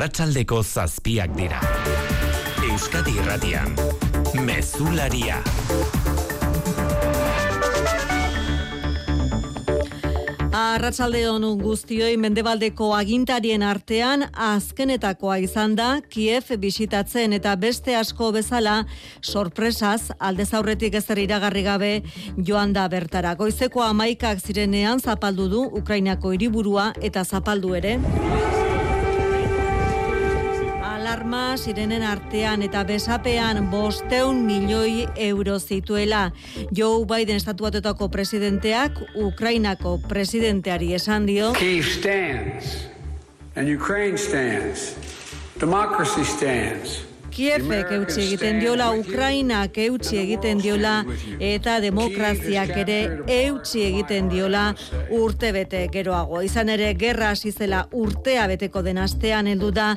Arratsaldeko zazpiak dira. Euskadi Irratian. Mezularia. Arratsalde on guztioi Mendebaldeko agintarien artean azkenetakoa izan da Kiev bisitatzen eta beste asko bezala sorpresaz aldez aurretik ezer iragarri gabe joan da bertara. Goizeko amaikak zirenean zapaldu du Ukrainako hiriburua eta zapaldu ere alarma sirenen artean eta besapean bosteun milioi euro zituela. Joe Biden estatuatetako presidenteak Ukrainako presidenteari esan dio. Kiev stands and Ukraine stands. Democracy stands. Kiefek eutxi egiten diola, Ukrainak eutxi egiten diola, eta demokraziak ere eutxi egiten diola urte bete geroago. Izan ere, gerra hasi zela urtea beteko den astean heldu da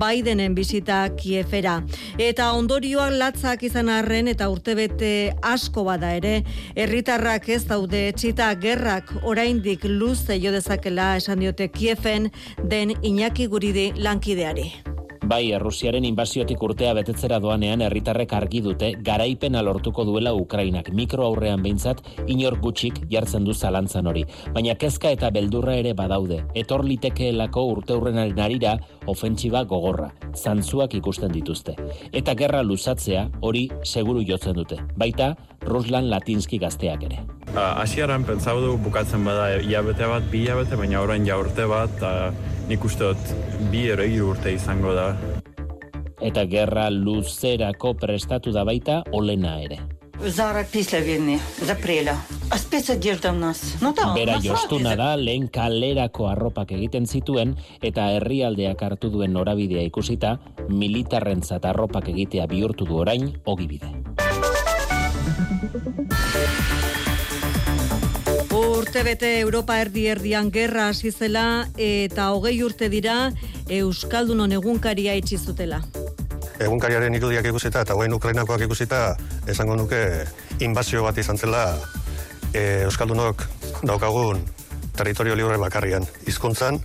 Bidenen bisita Kiefera. Eta ondorioak latzak izan arren eta urte bete asko bada ere, herritarrak ez daude txita gerrak oraindik luze jo dezakela esan diote Kiefen den Iñaki Guridi lankideari. Bai, Errusiaren inbaziotik urtea betetzera doanean herritarrek argi dute garaipena lortuko duela Ukrainak mikro aurrean behintzat inor gutxik jartzen du zalantzan hori. Baina kezka eta beldurra ere badaude. Etor litekeelako urte hurrenaren arira ofentsiba gogorra. Zantzuak ikusten dituzte. Eta gerra luzatzea hori seguru jotzen dute. Baita, Ruslan Latinski gazteak ere. Asiaran pentsau du bukatzen bada iabete bat, bi iabete, baina orain ja urte bat, nik uste dut bi ero urte izango da. Eta gerra luzerako prestatu da baita olena ere. Zara pizla vini, zaprela. Aspez одежда у нас. No da. Bera jostuna da lehen kalerako arropak egiten zituen eta herrialdeak hartu duen norabidea ikusita militarrentzat arropak egitea bihurtu du orain ogibide. Urte bete Europa erdi erdian gerra hasi zela eta hogei urte dira Euskaldunon egunkaria itxi zutela. Egunkariaren irudiak ikusita eta hogein Ukrainakoak ikusita esango nuke inbazio bat izan zela e, Euskaldunok daukagun territorio libre bakarrian. Hizkuntzan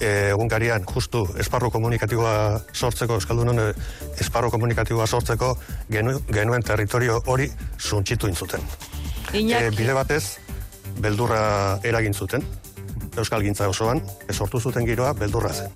e, egunkarian justu esparru komunikatiboa sortzeko, Euskaldunon esparru komunikatiboa sortzeko genu, genuen territorio hori suntxitu intzuten. E, bide batez, beldurra eragin zuten. Euskal Gintza osoan, esortu zuten giroa, beldurra zen.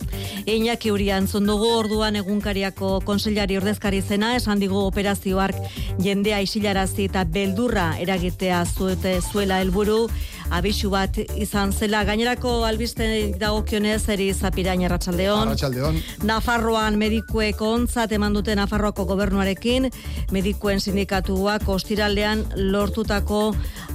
Iñaki Urian, zondugu orduan egunkariako konseilari ordezkari zena, esan digu operazioark jendea isilarazi eta beldurra eragitea zuete zuela helburu abisu bat izan zela. Gainerako albiste dagokionez eri zapirain arratsaldeon. Arratsaldeon. Nafarroan medikuek ontzat eman dute Nafarroako gobernuarekin, medikuen sindikatuak ostiraldean lortutako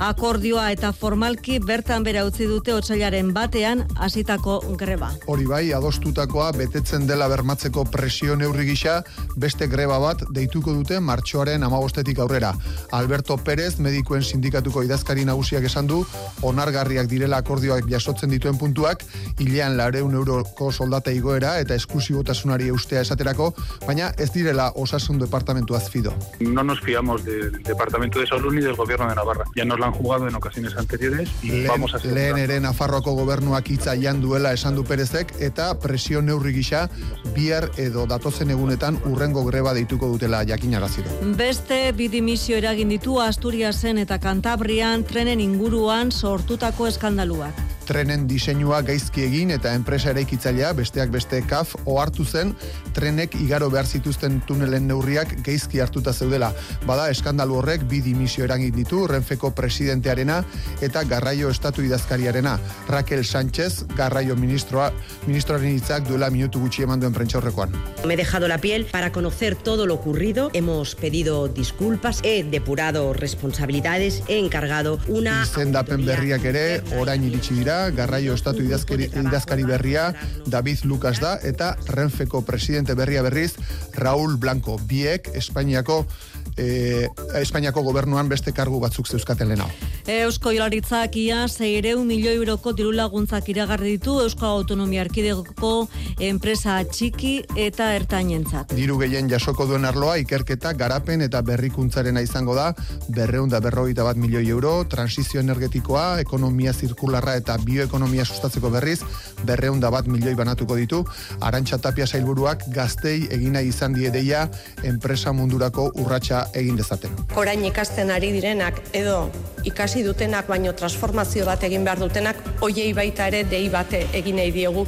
akordioa eta formalki bertan bera utzi dute otsailaren batean hasitako greba. Hori bai, adostutakoa betetzen dela bermatzeko presio neurri gisa, beste greba bat deituko dute martxoaren amabostetik aurrera. Alberto Pérez, medikuen sindikatuko idazkari nagusiak esan du, onargarriak direla akordioak jasotzen dituen puntuak, hilean lareun euroko soldata igoera eta esklusibotasunari eustea esaterako, baina ez direla osasun departamentu azfido. No nos fiamos del departamento de salud ni del gobierno de Navarra. Ya nos lo han jugado en ocasiones anteriores y lehen, vamos a hacer... Lehen ere Nafarroako gobernuak hitza jan duela esan du Perezek eta presio neurri gisa bihar edo datozen egunetan urrengo greba deituko dutela jakinarazi du. Beste bidimisio eragin ditu Asturiasen eta Kantabrian trenen inguruan sortutako eskandaluak. Trenen diseinua gaizki egin eta enpresa eraikitzailea besteak beste kaf ohartu zen trenek igaro behar zituzten tunelen neurriak gaizki hartuta zeudela. Bada eskandalu horrek bi dimisio eragin ditu Renfeko presidentearena eta Garraio Estatu idazkariarena. Raquel Sánchez, Garraio ministroa, ministroaren hitzak duela minutu gutxi eman duen prentsa horrekoan. Me he dejado la piel para conocer todo lo ocurrido. Hemos pedido disculpas, he depurado responsabilidades, he encargado una Izendapen berriak ere orain iritsi dira Garraio Estatu idazkari, idazkari berria David Lucas da eta Renfeko presidente berria berriz Raúl Blanco. Biek Espainiako eh, Espainiako gobernuan beste kargu batzuk zeuzkaten lehenago. Eusko Ilaritzak ia 600 milioi euroko diru laguntzak iragarri ditu Eusko Autonomia Erkidegoko enpresa txiki eta ertainentzat. Diru gehien jasoko duen arloa ikerketa, garapen eta berrikuntzarena izango da, berreun da berrogeita bat milioi euro, transizio energetikoa, ekonomia zirkularra eta bioekonomia sustatzeko berriz, berreun da bat milioi banatuko ditu, arantxa tapia sailburuak gaztei egina izan diedeia enpresa mundurako urratsa egin dezaten. Orain ikasten ari direnak edo ikasi dutenak baino transformazio bat egin behar dutenak hoiei baita ere dei bate egin nahi diegu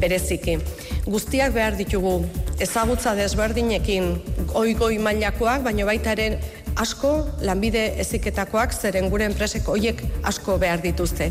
bereziki. Guztiak behar ditugu ezagutza desberdinekin oigoi mailakoak baino baita ere asko lanbide eziketakoak zeren gure enpresek hoiek asko behar dituzte.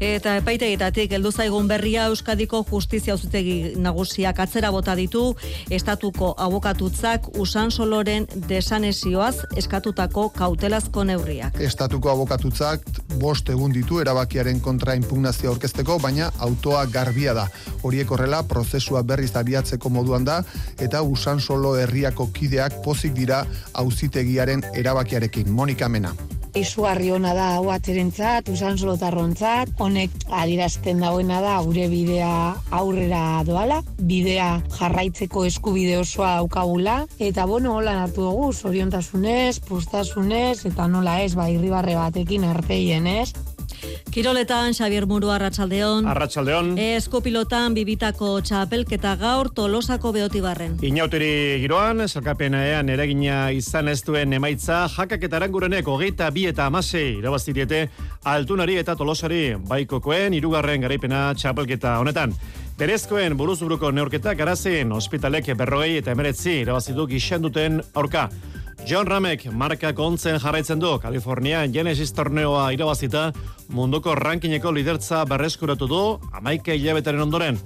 Eta epaitegitatik heldu zaigun berria Euskadiko Justizia Auzitegi Nagusiak atzera bota ditu estatuko abokatutzak usan soloren desanesioaz eskatutako kautelazko neurriak. Estatuko abokatutzak bost egun ditu erabakiaren kontra impugnazio aurkezteko, baina autoa garbia da. Horiek horrela prozesua berriz abiatzeko moduan da eta usan solo herriako kideak pozik dira auzitegiaren erabakiarekin. Monika Mena izugarri ona da hau atzerentzat, usan solotarrontzat, honek adirazten dagoena da gure bidea aurrera doala, bidea jarraitzeko eskubide osoa daukagula, eta bueno, hola hartu dugu, zoriontasunez, postasunez, eta nola ez, ba, irribarre batekin arpeien ez. Kiroletan, Xavier Muru, Arratxaldeon. Arratxaldeon. Eskopilotan, bibitako txapelketa gaur, tolosako beotibarren. Inauteri giroan, salkapenean eragina izan ez duen emaitza, jakak eta arangurenek hogeita bi eta amasei irabaztitiete altunari eta tolosari baikokoen irugarren garaipena txapelketa honetan. Berezkoen buruzuruko neurketa garazen ospitalek berrogei eta emeretzi irabazidu gixen duten aurka. John Ramek marka kontzen jarraitzen du Kalifornia Genesis torneoa irabazita munduko rankingeko lidertza berreskuratu du amaike hilabetaren ondoren.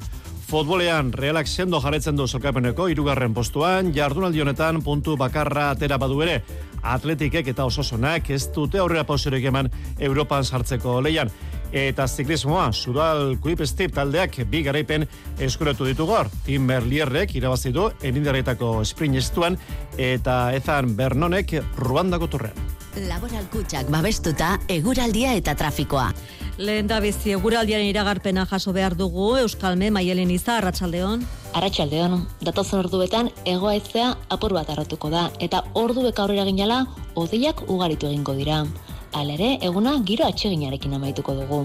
Futbolean realak sendo jarraitzen du sokapeneko irugarren postuan, jardunaldi honetan puntu bakarra atera badu ere. Atletikek eta ososonak ez dute aurrera pausirik eman Europan sartzeko leian eta ziklismoa Sudal Step taldeak bi garaipen eskuratu ditu gor. Tim Berlierrek irabazi du enindarretako sprint estuan eta Ethan Bernonek Ruandako turrean. Laboral kutsak babestuta eguraldia eta trafikoa. Lehen da bizi eguraldiaren iragarpena jaso behar dugu Euskalme Maielen Iza Arratsaldeon. Arratsaldeon, datozen orduetan egoaizea apur bat arratuko da eta ordu beka aurrera ginala odeiak ugaritu egingo dira. Alere, eguna giro atseginarekin amaituko dugu.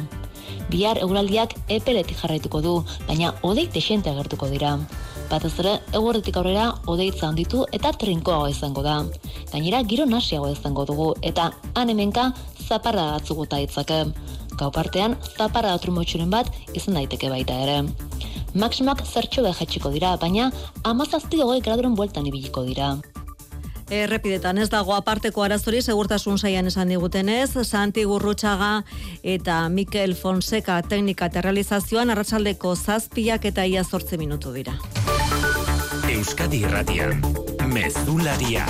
Bihar eguraldiak epeletik jarraituko du, baina odei texente agertuko dira. Batez ere, egurretik aurrera odeitza handitu eta trinkoago izango da. Gainera, giro nasiago izango dugu eta hemenka zaparra batzuguta itzake. Gau partean, zaparra datrumotxuren bat izan daiteke baita ere. Maximak zertxo jaitsiko dira, baina amazazti hogei graduren bueltan ibiliko dira. Errepidetan ez dago aparteko arazori segurtasun saian esan digutenez, Santi Gurrutxaga eta Mikel Fonseca teknika eta realizazioan arratsaldeko zazpiak eta ia zortze minutu dira. Euskadi Irratian, Mezularia,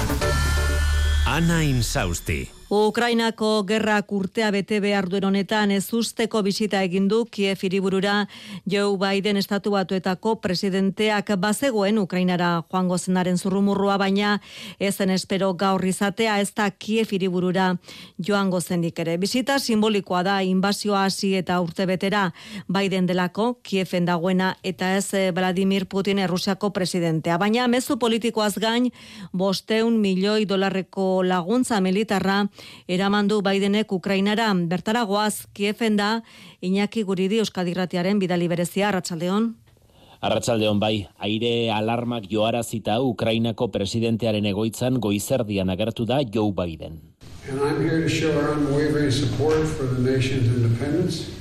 Ana Insausti. Ukrainako gerrak urtea bete behar duen honetan ez usteko bisita egin du Kiev iriburura Joe Biden estatu batuetako presidenteak bazegoen Ukrainara joango zenaren zurrumurrua baina ezen espero gaur izatea ez da Kiev iriburura joango zendik ere. Bisita simbolikoa da inbazioa hasi eta urte betera Biden delako Kieven dagoena eta ez eh, Vladimir Putin Errusiako presidentea. Baina mezu politikoaz gain bosteun milioi dolarreko laguntza militarra eramandu Bidenek Ukrainara. Bertaragoaz Kiefen da Iñaki Guridi Euskadirratiaren bidali berezia. Arratsaldeon Arratsaldeon bai, aire alarmak joarazita Ukrainako presidentearen egoitzan goizerdian agertu da Joe Biden. And I'm here to show our unwavering support for the nation's independence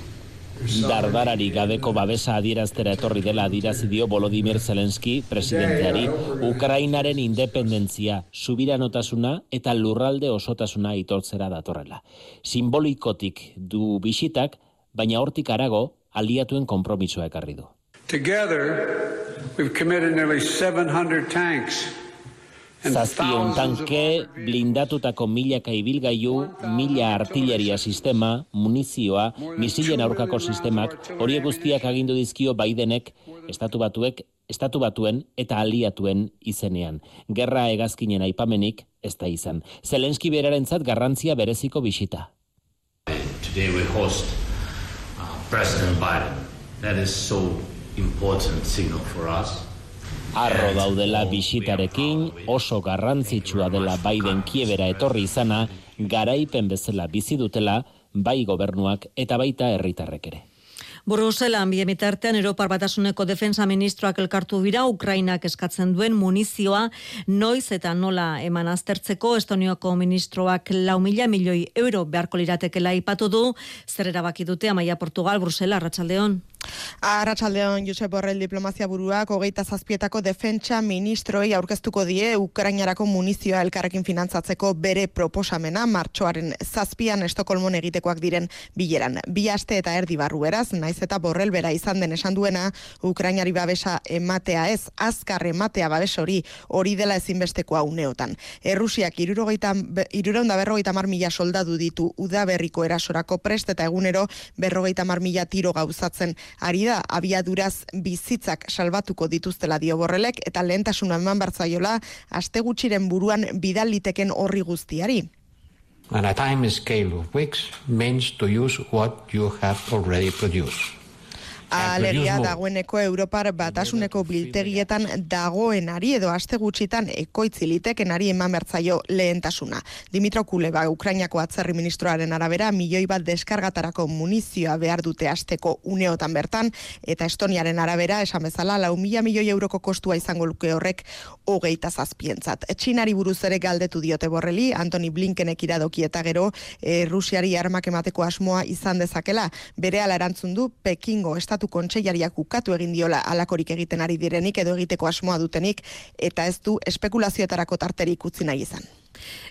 Dardarari gabeko babesa adieraztera etorri dela adirazi dio Volodymyr Zelensky presidenteari Ukrainaren independentzia, subiranotasuna eta lurralde osotasuna itortzera datorrela. Simbolikotik du bisitak, baina hortik arago aliatuen konpromisoa ekarri du. Together, we've committed nearly 700 tanks Zazpion tanke, blindatutako milaka ibilgailu, mila artilleria sistema, munizioa, misilen aurkako sistemak, horiek guztiak agindu dizkio Bidenek, estatu batuek, estatu batuen eta aliatuen izenean. Gerra egazkinen aipamenik ez da izan. Zelenski berarentzat garrantzia bereziko bisita. Today we host uh, President Biden. That is so important signal for us. Arro daudela bisitarekin, oso garrantzitsua dela Biden kiebera etorri izana, garaipen bezala bizi dutela, bai gobernuak eta baita herritarrek ere. Bruselan bie mitartean Europar Batasuneko defensa ministroak elkartu bira Ukrainak eskatzen duen munizioa noiz eta nola eman aztertzeko Estoniako ministroak lau mila milioi euro beharko liratekela ipatu du zer erabaki dute Amaia Portugal Brusela Arratsaldeon. Arratsaldeon Josep Borrell diplomazia buruak hogeita zazpietako defentsa ministroi aurkeztuko die Ukrainarako munizioa elkarrekin finantzatzeko bere proposamena martxoaren zazpian Estokolmon egitekoak diren bileran. Bi aste eta erdi barru eraz, naiz eta Borrell bera izan den esan duena Ukrainari babesa ematea ez, azkar ematea babes hori hori dela ezinbestekoa uneotan. Errusiak irurogeita, iruronda berrogeita mar mila soldadu ditu udaberriko erasorako prest eta egunero berrogeita mar mila tiro gauzatzen ari da abiaduraz bizitzak salbatuko dituztela dio borrelek eta lehentasuna eman bartzaiola aste gutxiren buruan bidal liteken horri guztiari. And a time scale of weeks means to use what you have already produced. Alegia dagoeneko Europar batasuneko biltegietan dagoenari edo aste gutxitan ekoitzi litekenari eman bertzaio lehentasuna. Dimitro Kuleba, Ukrainako atzerri ministroaren arabera, milioi bat deskargatarako munizioa behar dute asteko uneotan bertan, eta Estoniaren arabera, esan bezala, lau mila milioi euroko kostua izango luke horrek hogeita zazpientzat. Txinari buruz ere galdetu diote borreli, Antoni Blinkenek iradoki eta gero, e, Rusiari armak emateko asmoa izan dezakela, bere ala erantzun du, Pekingo estatu kontseilariak ukatu egin diola alakorik egiten ari direnik edo egiteko asmoa dutenik, eta ez du espekulazioetarako tarterik utzi nahi izan.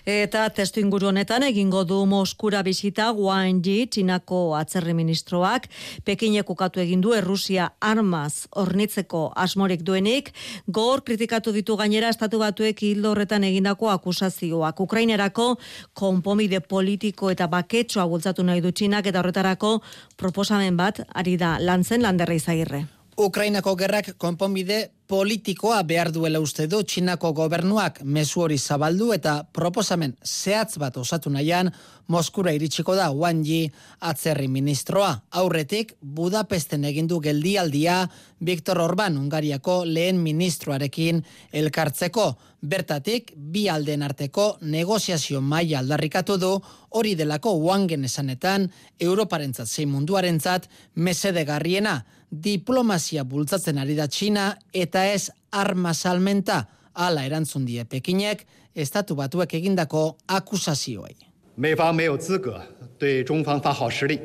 Eta testu inguru honetan egingo du Moskura bisita Wang Yi, Txinako atzerri ministroak, Pekinek ukatu egin du Errusia armaz ornitzeko asmorik duenik, gor kritikatu ditu gainera estatu batuek hildo horretan egindako akusazioak. Ukrainerako konpomide politiko eta baketsoa bultzatu nahi du Txinak eta horretarako proposamen bat ari da lantzen landerra izagirre. Ukrainako gerrak konponbide politikoa behar duela uste du Txinako gobernuak mezu hori zabaldu eta proposamen zehatz bat osatu nahian Moskura iritsiko da Wang Yi atzerri ministroa. Aurretik Budapesten egindu geldialdia Viktor Orban Ungariako lehen ministroarekin elkartzeko. Bertatik bi alden arteko negoziazio maila aldarrikatu du hori delako Wangen esanetan Europarentzat zein munduarentzat mesedegarriena diplomazia bultzatzen ari da Txina eta ez arma salmenta ala erantzun die Pekinek estatu batuek egindako akusazioei. 美方没有资格对中方发号施令。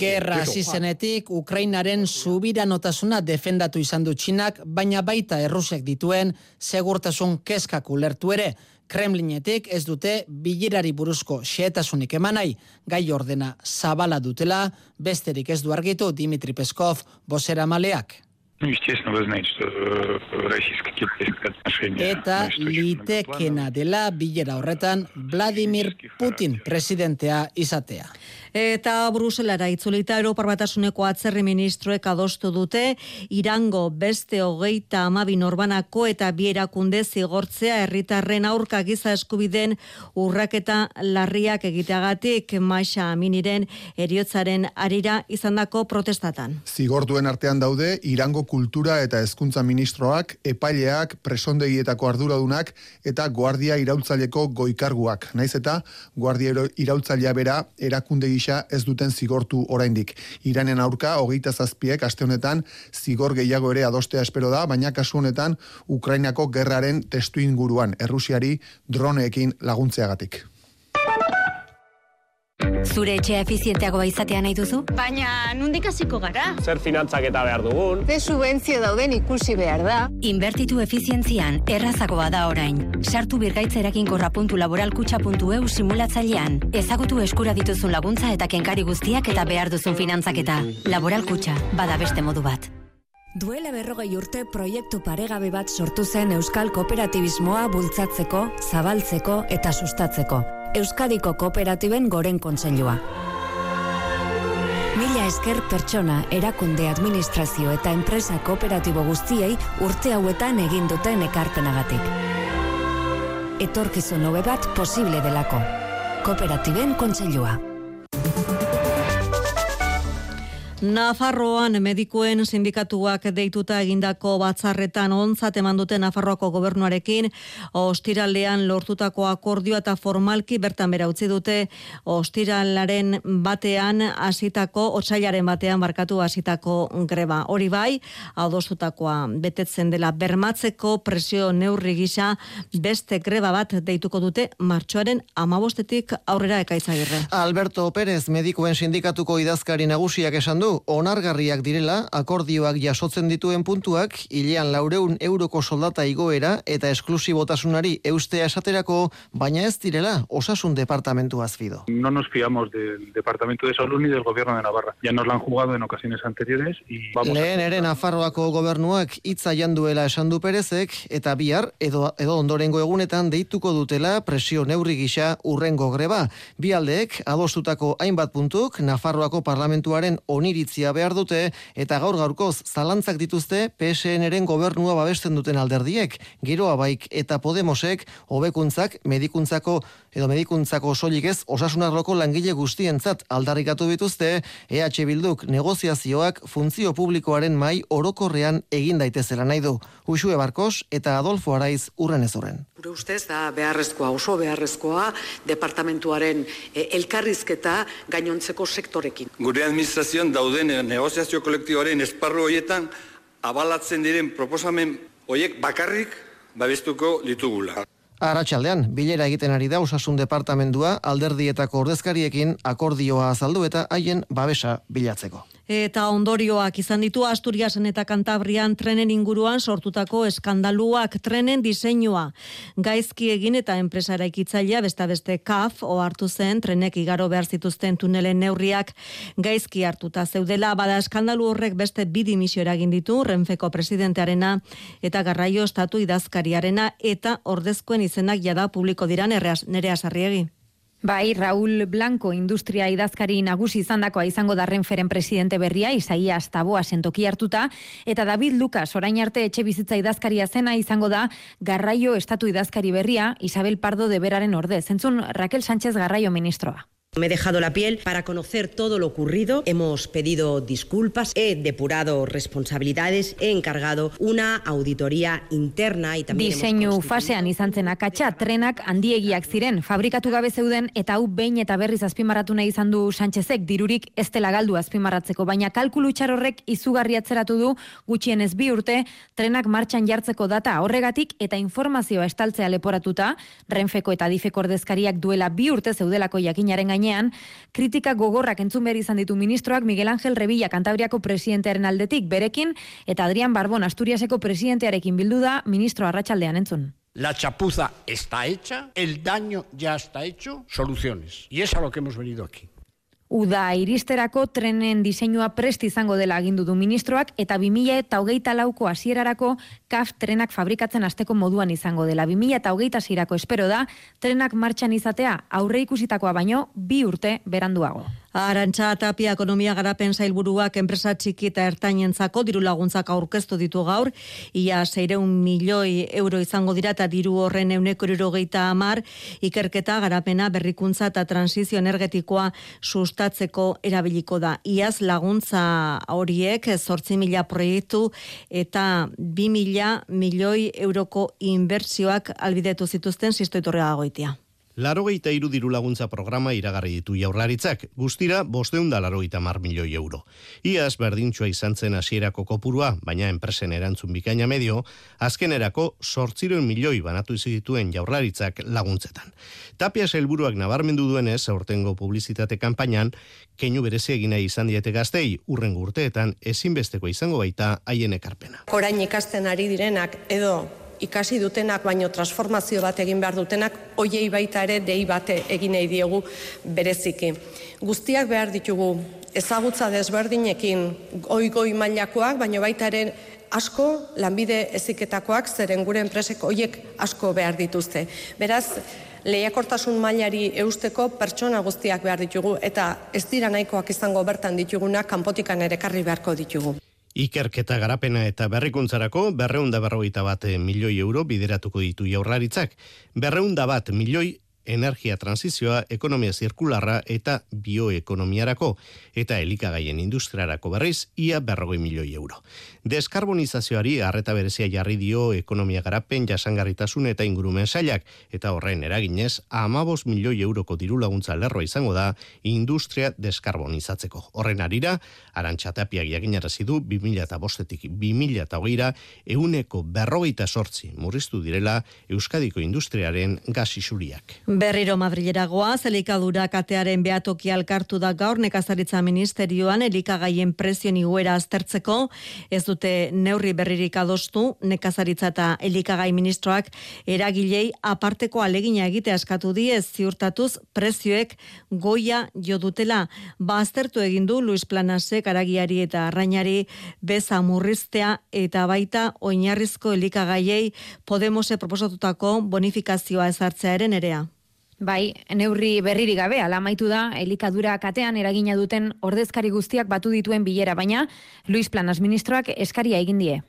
Gerra hasi zenetik Ukrainaren subiranotasuna defendatu izan du Txinak, baina baita Errusiak dituen segurtasun keskak ulertu ere. Kremlinetik ez dute bilerari buruzko xehetasunik emanai, gai ordena zabala dutela, besterik ez du argitu Dimitri Peskov bosera maleak. Ну, естественно, вы знаете, что э, российско-китайские отношения... Eta litekena dela bilera horretan Vladimir Putin presidentea izatea. Eta Bruselara itzulita Europar Batasuneko atzerri ministroek adostu dute Irango beste hogeita amabi norbanako eta bierakunde zigortzea herritarren aurka giza eskubiden urraketa larriak egiteagatik Maixa Aminiren eriotzaren arira izandako protestatan. Zigortuen artean daude Irango kultura eta hezkuntza ministroak, epaileak, presondegietako arduradunak eta guardia iraultzaileko goikarguak. Naiz eta guardia iraultzailea bera erakunde gisa ez duten zigortu oraindik. Iranen aurka hogeita zazpiek aste honetan zigor gehiago ere adostea espero da, baina kasu honetan Ukrainako gerraren testu inguruan Errusiari droneekin laguntzeagatik. Zure etxea efizienteagoa izatea nahi duzu? Baina, nundik hasiko gara? Zer finantzak eta behar dugun? Ze subentzio dauden ikusi behar da. Inbertitu efizientzian, errazagoa da orain. Sartu birgaitzerakinkorra.laboralkutxa.eu simulatzailean. Ezagutu eskura dituzun laguntza eta kenkari guztiak eta behar duzun finantzaketa. Laboralkutxa, bada beste modu bat. Duela berrogei urte proiektu paregabe bat sortu zen Euskal Kooperatibismoa bultzatzeko, zabaltzeko eta sustatzeko. Euskadiko Kooperatiben goren kontseilua. Mila esker pertsona, erakunde administrazio eta enpresa kooperatibo guztiei urte hauetan egin duten ekarpenagatik. Etorkizun hobe bat posible delako. Kooperatiben kontseilua. Nafarroan medikuen sindikatuak deituta egindako batzarretan onzat eman dute Nafarroako gobernuarekin ostiralean lortutako akordioa eta formalki bertan bera utzi dute ostiralaren batean hasitako otsailaren batean markatu hasitako greba. Hori bai, adostutakoa betetzen dela bermatzeko presio neurri gisa beste greba bat deituko dute martxoaren amabostetik aurrera ekaizagirre. Alberto Pérez medikuen sindikatuko idazkari nagusiak esan du onargarriak direla akordioak jasotzen dituen puntuak hilean laureun euroko soldata igoera eta esklusibotasunari eustea esaterako, baina ez direla osasun departamentu azfido. No nos fiamos del Departamento de Salud ni del Gobierno de Navarra. Ya nos la han jugado en ocasiones anteriores y vamos Lehen ere Nafarroako gobernuak hitza janduela esan du Perezek eta bihar edo, edo ondorengo egunetan deituko dutela presio neurri gisa urrengo greba. Bi aldeek adostutako hainbat puntuk Nafarroako parlamentuaren oniritzia behar dute eta gaur gaurkoz zalantzak dituzte PSN-eren gobernua babesten duten alderdiek, giroa baik eta Podemosek hobekuntzak medikuntzako edo medikuntzako soilik ez osasunarroko langile guztientzat aldarrikatu bituzte EH Bilduk negoziazioak funtzio publikoaren mai orokorrean egin daitezela nahi du. Uxue Barkos eta Adolfo Araiz urren ez urren. Gure ustez da beharrezkoa, oso beharrezkoa, departamentuaren eh, elkarrizketa gainontzeko sektorekin. Gure administrazioan dauden negoziazio kolektiboaren esparru horietan abalatzen diren proposamen horiek bakarrik babestuko ditugula. Arratxaldean, bilera egiten ari da osasun departamendua alderdietako ordezkariekin akordioa azaldu eta haien babesa bilatzeko. Eta ondorioak izan ditu Asturiasen eta Kantabrian trenen inguruan sortutako eskandaluak trenen diseinua. Gaizki egin eta enpresa eraikitzailea besta beste kaf o hartu zen trenek igaro behar zituzten tunelen neurriak gaizki hartuta zeudela bada eskandalu horrek beste bi dimisio eragin ditu Renfeko presidentearena eta garraio estatu idazkariarena eta ordezkoen izenak jada publiko diran nerea sarriegi. Bai, Raúl Blanco industria idazkari nagusi izandakoa izango darren feren presidente berria, Isaia Astaboa sentoki hartuta, eta David Lucas orain arte etxe bizitza idazkaria zena izango da garraio estatu idazkari berria, Isabel Pardo de Beraren orde. Zentzun Raquel Sánchez garraio ministroa. Me he dejado la piel para conocer todo lo ocurrido. Hemos pedido disculpas, he depurado responsabilidades, he encargado una auditoría interna y también Diseinu fasean izan zen akatsa, trenak handiegiak ziren, fabrikatu gabe zeuden eta hau behin eta berriz azpimarratu nahi izan du Sánchezek. Dirurik ez dela galdu azpimarratzeko, baina kalkulu txar horrek izugarri atzeratu du gutxienez bi urte trenak martxan jartzeko data horregatik eta informazioa estaltzea leporatuta, Renfeko eta Difeko ordezkariak duela bi urte zeudelako jakinaren gain gainean, kritika gogorrak entzun behar izan ditu ministroak Miguel Ángel Revilla Kantabriako presidentearen aldetik berekin eta Adrián Barbón Asturiaseko presidentearekin bildu da ministro Arratsaldean entzun. La chapuza está hecha, el daño ya está hecho, soluciones. Y es a lo que hemos venido aquí. Uda iristerako trenen diseinua prest izango dela agindu du ministroak eta 2000 eta hogeita lauko hasierarako kaf trenak fabrikatzen hasteko moduan izango dela. 2000 eta hogeita zirako espero da trenak martxan izatea aurre ikusitakoa baino bi urte beranduago. Arantxa Tapia ekonomia garapen zailburuak enpresa txiki eta ertainentzako diru laguntzak aurkeztu ditu gaur, ia 600 milioi euro izango dira eta diru horren euneko irurogeita amar, ikerketa garapena berrikuntza eta transizio energetikoa sustatzeko erabiliko da. Iaz laguntza horiek zortzi mila proiektu eta bi mila milioi euroko inbertsioak albidetu zituzten zistoitorrea goitia. Larogeita iru diru laguntza programa iragarri ditu jaurlaritzak, guztira bosteun da larogeita mar milioi euro. Iaz berdintxoa izan zen hasierako kopurua, baina enpresen erantzun bikaina medio, azkenerako sortziroen milioi banatu izituen jaurlaritzak laguntzetan. Tapia helburuak nabarmendu duenez, aurtengo publizitate kanpainan, keinu berezi egina izan diete gaztei, urren urteetan ezinbesteko izango baita haien ekarpena. Orain ikasten ari direnak edo ikasi dutenak baino transformazio bat egin behar dutenak hoiei baita ere dei bate egin nahi diegu bereziki. Guztiak behar ditugu ezagutza desberdinekin goi goi mailakoak baino baita ere asko lanbide eziketakoak zeren gure enpresek hoiek asko behar dituzte. Beraz, lehiakortasun mailari eusteko pertsona guztiak behar ditugu eta ez dira nahikoak izango bertan ditugunak kanpotikan ere karri beharko ditugu. Ikerketa garapena eta berrikuntzarako berreunda berrogeita bat milioi euro bideratuko ditu jaurlaritzak. Berreunda bat milioi energia transizioa, ekonomia zirkularra eta bioekonomiarako, eta elikagaien industriarako berriz, ia berrogoi milioi euro. Deskarbonizazioari arreta berezia jarri dio ekonomia garapen jasangarritasun eta ingurumen sailak, eta horren eraginez, amabos milioi euroko diru laguntza lerroa izango da industria deskarbonizatzeko. Horren arira, arantxatapiak jaginarazi du 2005-etik 2008-ra euneko berrogeita sortzi murriztu direla Euskadiko industriaren gasisuriak. Berriro Madrileragoa, zelikadura katearen beatoki alkartu da gaur nekazaritza ministerioan elikagaien presioen iguera aztertzeko, ez dute neurri berririk adostu, nekazaritza eta elikagai ministroak eragilei aparteko alegina egite askatu diez ziurtatuz prezioek goia jo dutela. Ba aztertu egin du Luis Planasek aragiari eta arrainari beza murriztea eta baita oinarrizko elikagaiei Podemose proposatutako bonifikazioa ezartzearen erea. Bai, neurri berriri gabe, alamaitu da, elikadura katean eragina duten ordezkari guztiak batu dituen bilera, baina Luis Planas ministroak eskaria egin die.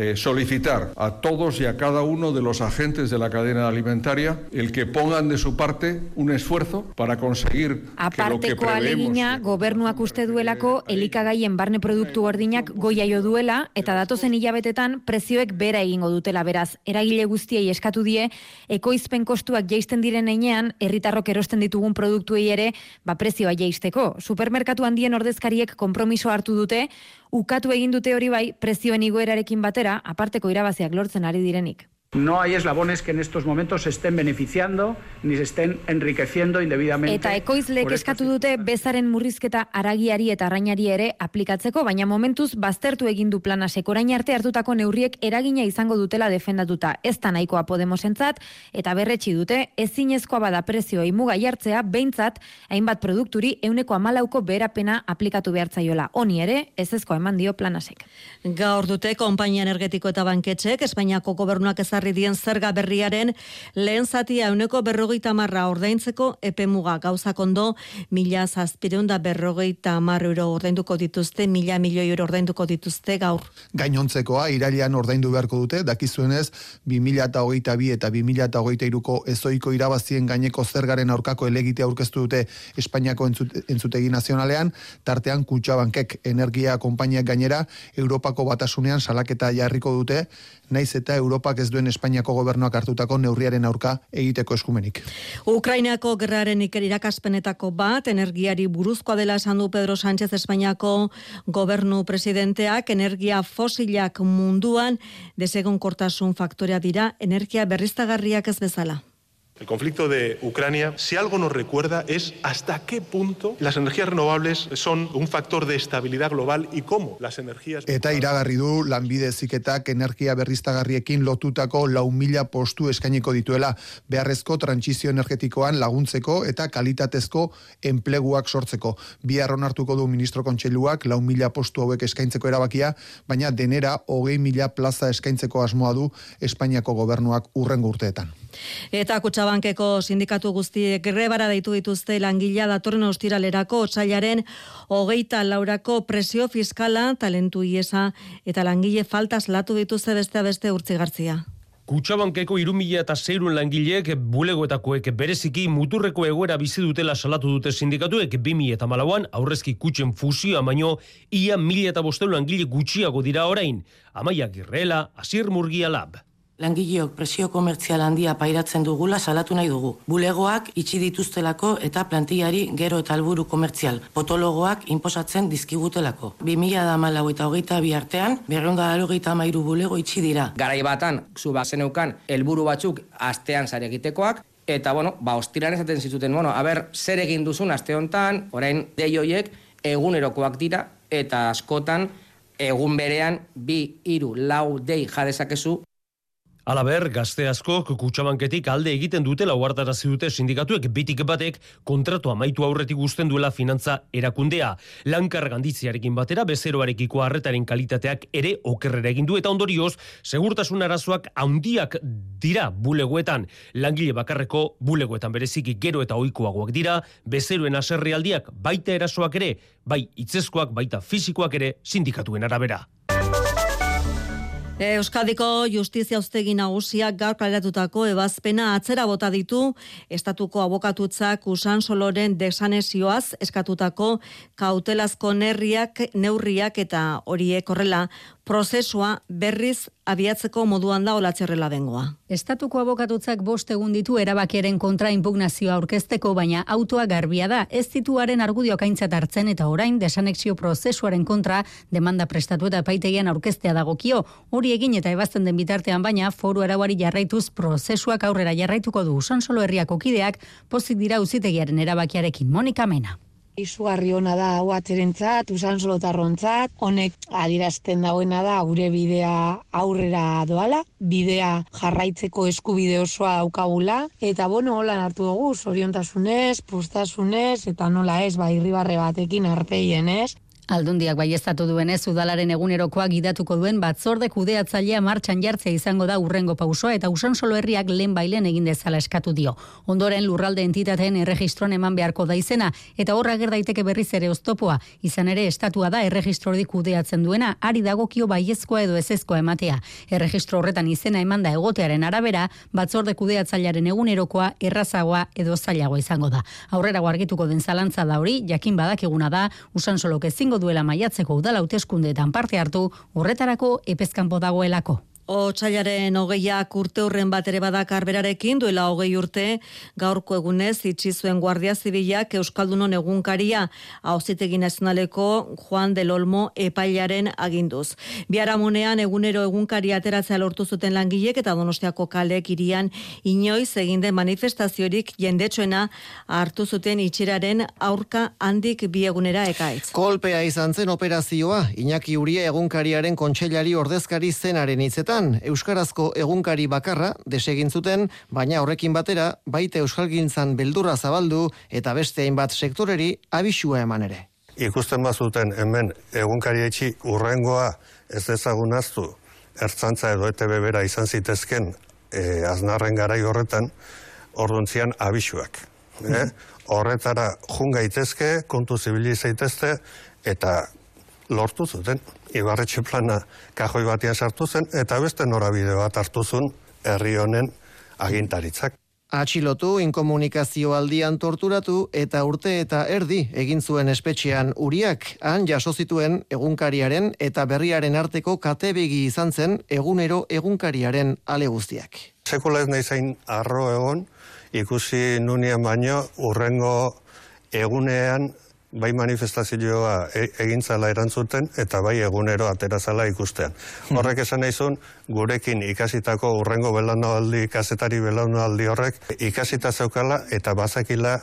Eh, solicitar a todos y a cada uno de los agentes de la cadena alimentaria el que pongan de su parte un esfuerzo para conseguir que lo que alegina gobernuak uste duelako elikagaien barne produktu gordinak goia jo duela eta datozen hilabetetan prezioek bera egingo dutela beraz. Eragile guztiei eskatu die ekoizpen kostuak jaisten diren heinean herritarrok erosten ditugun produktuei ere ba prezioa jaisteko. Supermerkatu handien ordezkariek konpromiso hartu dute ukatu egin dute hori bai prezioen igoerarekin batera aparteko irabaziak lortzen ari direnik. No hay eslabones que en estos momentos se estén beneficiando ni se estén enriqueciendo indebidamente. Eta ekoizlek eskatu dute bezaren murrizketa aragiari eta arrainari ere aplikatzeko, baina momentuz baztertu egin du plana sekorain arte hartutako neurriek eragina izango dutela defendatuta. Ez da nahikoa Podemosentzat eta berretsi dute ezinezkoa bada prezioei muga jartzea beintzat hainbat produkturi euneko amalauko berapena aplikatu behartzaiola. Honi ere ezezkoa eman dio planasek. Gaur dute konpainia energetiko eta banketxek Espainiako gobernuak ezarri dien zerga berriaren lehen zatia euneko berrogeita marra ordaintzeko epemuga gauzak ondo mila zazpireunda berrogeita marra euro ordainduko dituzte, mila milioi euro ordainduko dituzte gaur. Gainontzekoa irailean ordaindu beharko dute, dakizuenez 2022 eta 2023ko ezoiko irabazien gaineko zergaren aurkako elegite aurkeztu dute Espainiako entzute, entzutegi nazionalean, tartean Kutxabankek energia konpainiak gainera Europako batasunean salaketa jarriko dute, naiz eta Europak ez duen Espainiako gobernuak hartutako neurriaren aurka egiteko eskumenik. Ukrainako gerraren iker irakaspenetako bat, energiari buruzkoa dela esan du Pedro Sánchez Espainiako gobernu presidenteak, energia fosilak munduan desegonkortasun faktorea dira, energia berriztagarriak ez bezala. El conflicto de Ucrania, si algo nos recuerda, es hasta qué punto las energías renovables son un factor de estabilidad global y cómo las energías... Eta iragarri du lanbide ziketak energia berriztagarriekin lotutako lau mila postu eskainiko dituela beharrezko trantsizio energetikoan laguntzeko eta kalitatezko enpleguak sortzeko. Bihar onartuko du ministro kontseiluak lau mila postu hauek eskaintzeko erabakia, baina denera hogei mila plaza eskaintzeko asmoa du Espainiako gobernuak urrengo urteetan. Eta Kutxabankeko sindikatu guztiek grebara deitu dituzte langilea datorren ostiralerako otsailaren hogeita laurako presio fiskala, talentu iesa eta langile faltas latu dituzte beste beste urtzigartzia. Kutxabankeko irumila eta zeirun langileek bulegoetakoek bereziki muturreko egoera bizi dutela salatu dute sindikatuek 2000 eta malauan aurrezki kutxen fusioa baino ia mila eta bostelu langile gutxiago dira orain. Amaia Girrela, Asir Murgia Lab. Langileok presio komertzial handia pairatzen dugula salatu nahi dugu. Bulegoak itxi dituztelako eta plantillari gero eta alburu komertzial. Potologoak inposatzen dizkigutelako. 2000 da malau eta hogeita bi artean, berreunda hogeita amairu bulego itxi dira. Garai batan, zu bazeneukan, helburu batzuk astean zare egitekoak, eta, bueno, ba, ostiran esaten zituten, bueno, aber, zer egin duzun aste hontan, orain, dei hoiek, egunerokoak dira, eta askotan, egun berean, bi, iru, lau, dei jadezakezu, Alaber, gazte askok kutsabanketik alde egiten dutela uartarazi dute sindikatuek bitik batek kontratu amaitu aurretik guzten duela finantza erakundea. Lankar ganditziarekin batera bezeroarekiko harretaren kalitateak ere okerrera egin du eta ondorioz, segurtasun arazoak handiak dira bulegoetan. Langile bakarreko bulegoetan bereziki gero eta ohikoagoak dira, bezeroen aserrealdiak baita erasoak ere, bai itzezkoak baita fisikoak ere sindikatuen arabera. Euskadiko Justizia Uztegi Nagusiak gaur kaleratutako ebazpena atzera bota ditu. Estatuko abokatutzak usan soloren desanesioaz eskatutako kautelazko nerriak, neurriak eta horiek horrela prozesua berriz abiatzeko moduan da olatzerrela bengoa. Estatuko abokatutzak bost egun ditu erabakiaren kontra impugnazioa aurkezteko, baina autoa garbia da, ez dituaren argudio kaintzat hartzen eta orain desanexio prozesuaren kontra demanda prestatu eta paitegian aurkeztea dagokio. Hori egin eta ebazten den bitartean baina foru erabari jarraituz prozesuak aurrera jarraituko du usan solo herriako kideak pozik dira uzitegiaren erabakiarekin Monika Mena. Izugarri ona da hau aterentzat, usan solotarrontzat, honek adirazten dagoena da gure bidea aurrera doala, bidea jarraitzeko eskubide osoa daukagula, eta bueno, hola hartu dugu, zoriontasunez, postasunez, eta nola ez, ba, irribarre batekin arpeien ez. Aldundiak baiestatu duenez udalaren egunerokoa gidatuko duen batzorde kudeatzailea martxan jartzea izango da urrengo pausoa eta usan solo herriak lehen bailen egin dezala eskatu dio. Ondoren lurralde entitateen erregistron eman beharko da izena eta horra ger daiteke berriz ere oztopoa. Izan ere estatua da erregistrodi kudeatzen duena ari dagokio baiezkoa edo ezezkoa ematea. Erregistro horretan izena emanda egotearen arabera batzorde kudeatzailearen egunerokoa errazagoa edo zailagoa izango da. Aurrera argituko den zalantza da hori, jakin badakiguna da, usan solo ezingo duela maiatzeko udala hauteskundeetan parte hartu, horretarako epezkanpo dagoelako. Otsailaren hogeiak urte horren bat ere badakar berarekin, duela hogei urte, gaurko egunez, itxi zuen Guardia Zibilak Euskaldunon egunkaria, hauzitegi nazionaleko Juan del Olmo epailaren aginduz. Biaramunean egunero egunkaria ateratzea lortu zuten langilek eta donostiako kalek irian inoiz eginde manifestaziorik jendetsuena hartu zuten itxiraren aurka handik bi egunera ekaitz. Kolpea izan zen operazioa, Iñaki Uria egunkariaren kontseilari ordezkari zenaren hitzetan, Euskarazko egunkari bakarra desegin zuten, baina horrekin batera baita Euskalgintzan beldurra zabaldu eta beste hainbat sektoreri abisua eman ere. Ikusten bazuten hemen egunkari etxi urrengoa ez dezagunaztu ertzantza edo ETB bera izan zitezken e, aznarren garai horretan, orduntzian abisuak. Eh? Horretara jun gaitezke, kontu zibili zaitezte, eta lortu zuten. Ibarretxe plana kajoi batia sartu zen, eta beste norabide bat hartu zuen herri honen agintaritzak. Atxilotu, inkomunikazio aldian torturatu eta urte eta erdi egin zuen espetxean uriak, han jaso zituen egunkariaren eta berriaren arteko katebegi izan zen egunero egunkariaren ale guztiak. Sekula ez nahi zain arro egon, ikusi nunien baino urrengo egunean bai manifestazioa e, egintzala erantzuten eta bai egunero aterazala ikustean. Hmm. Horrek esan naizun, gurekin ikasitako urrengo belaunaldi, kasetari belaunaldi horrek ikasita zeukala eta bazakila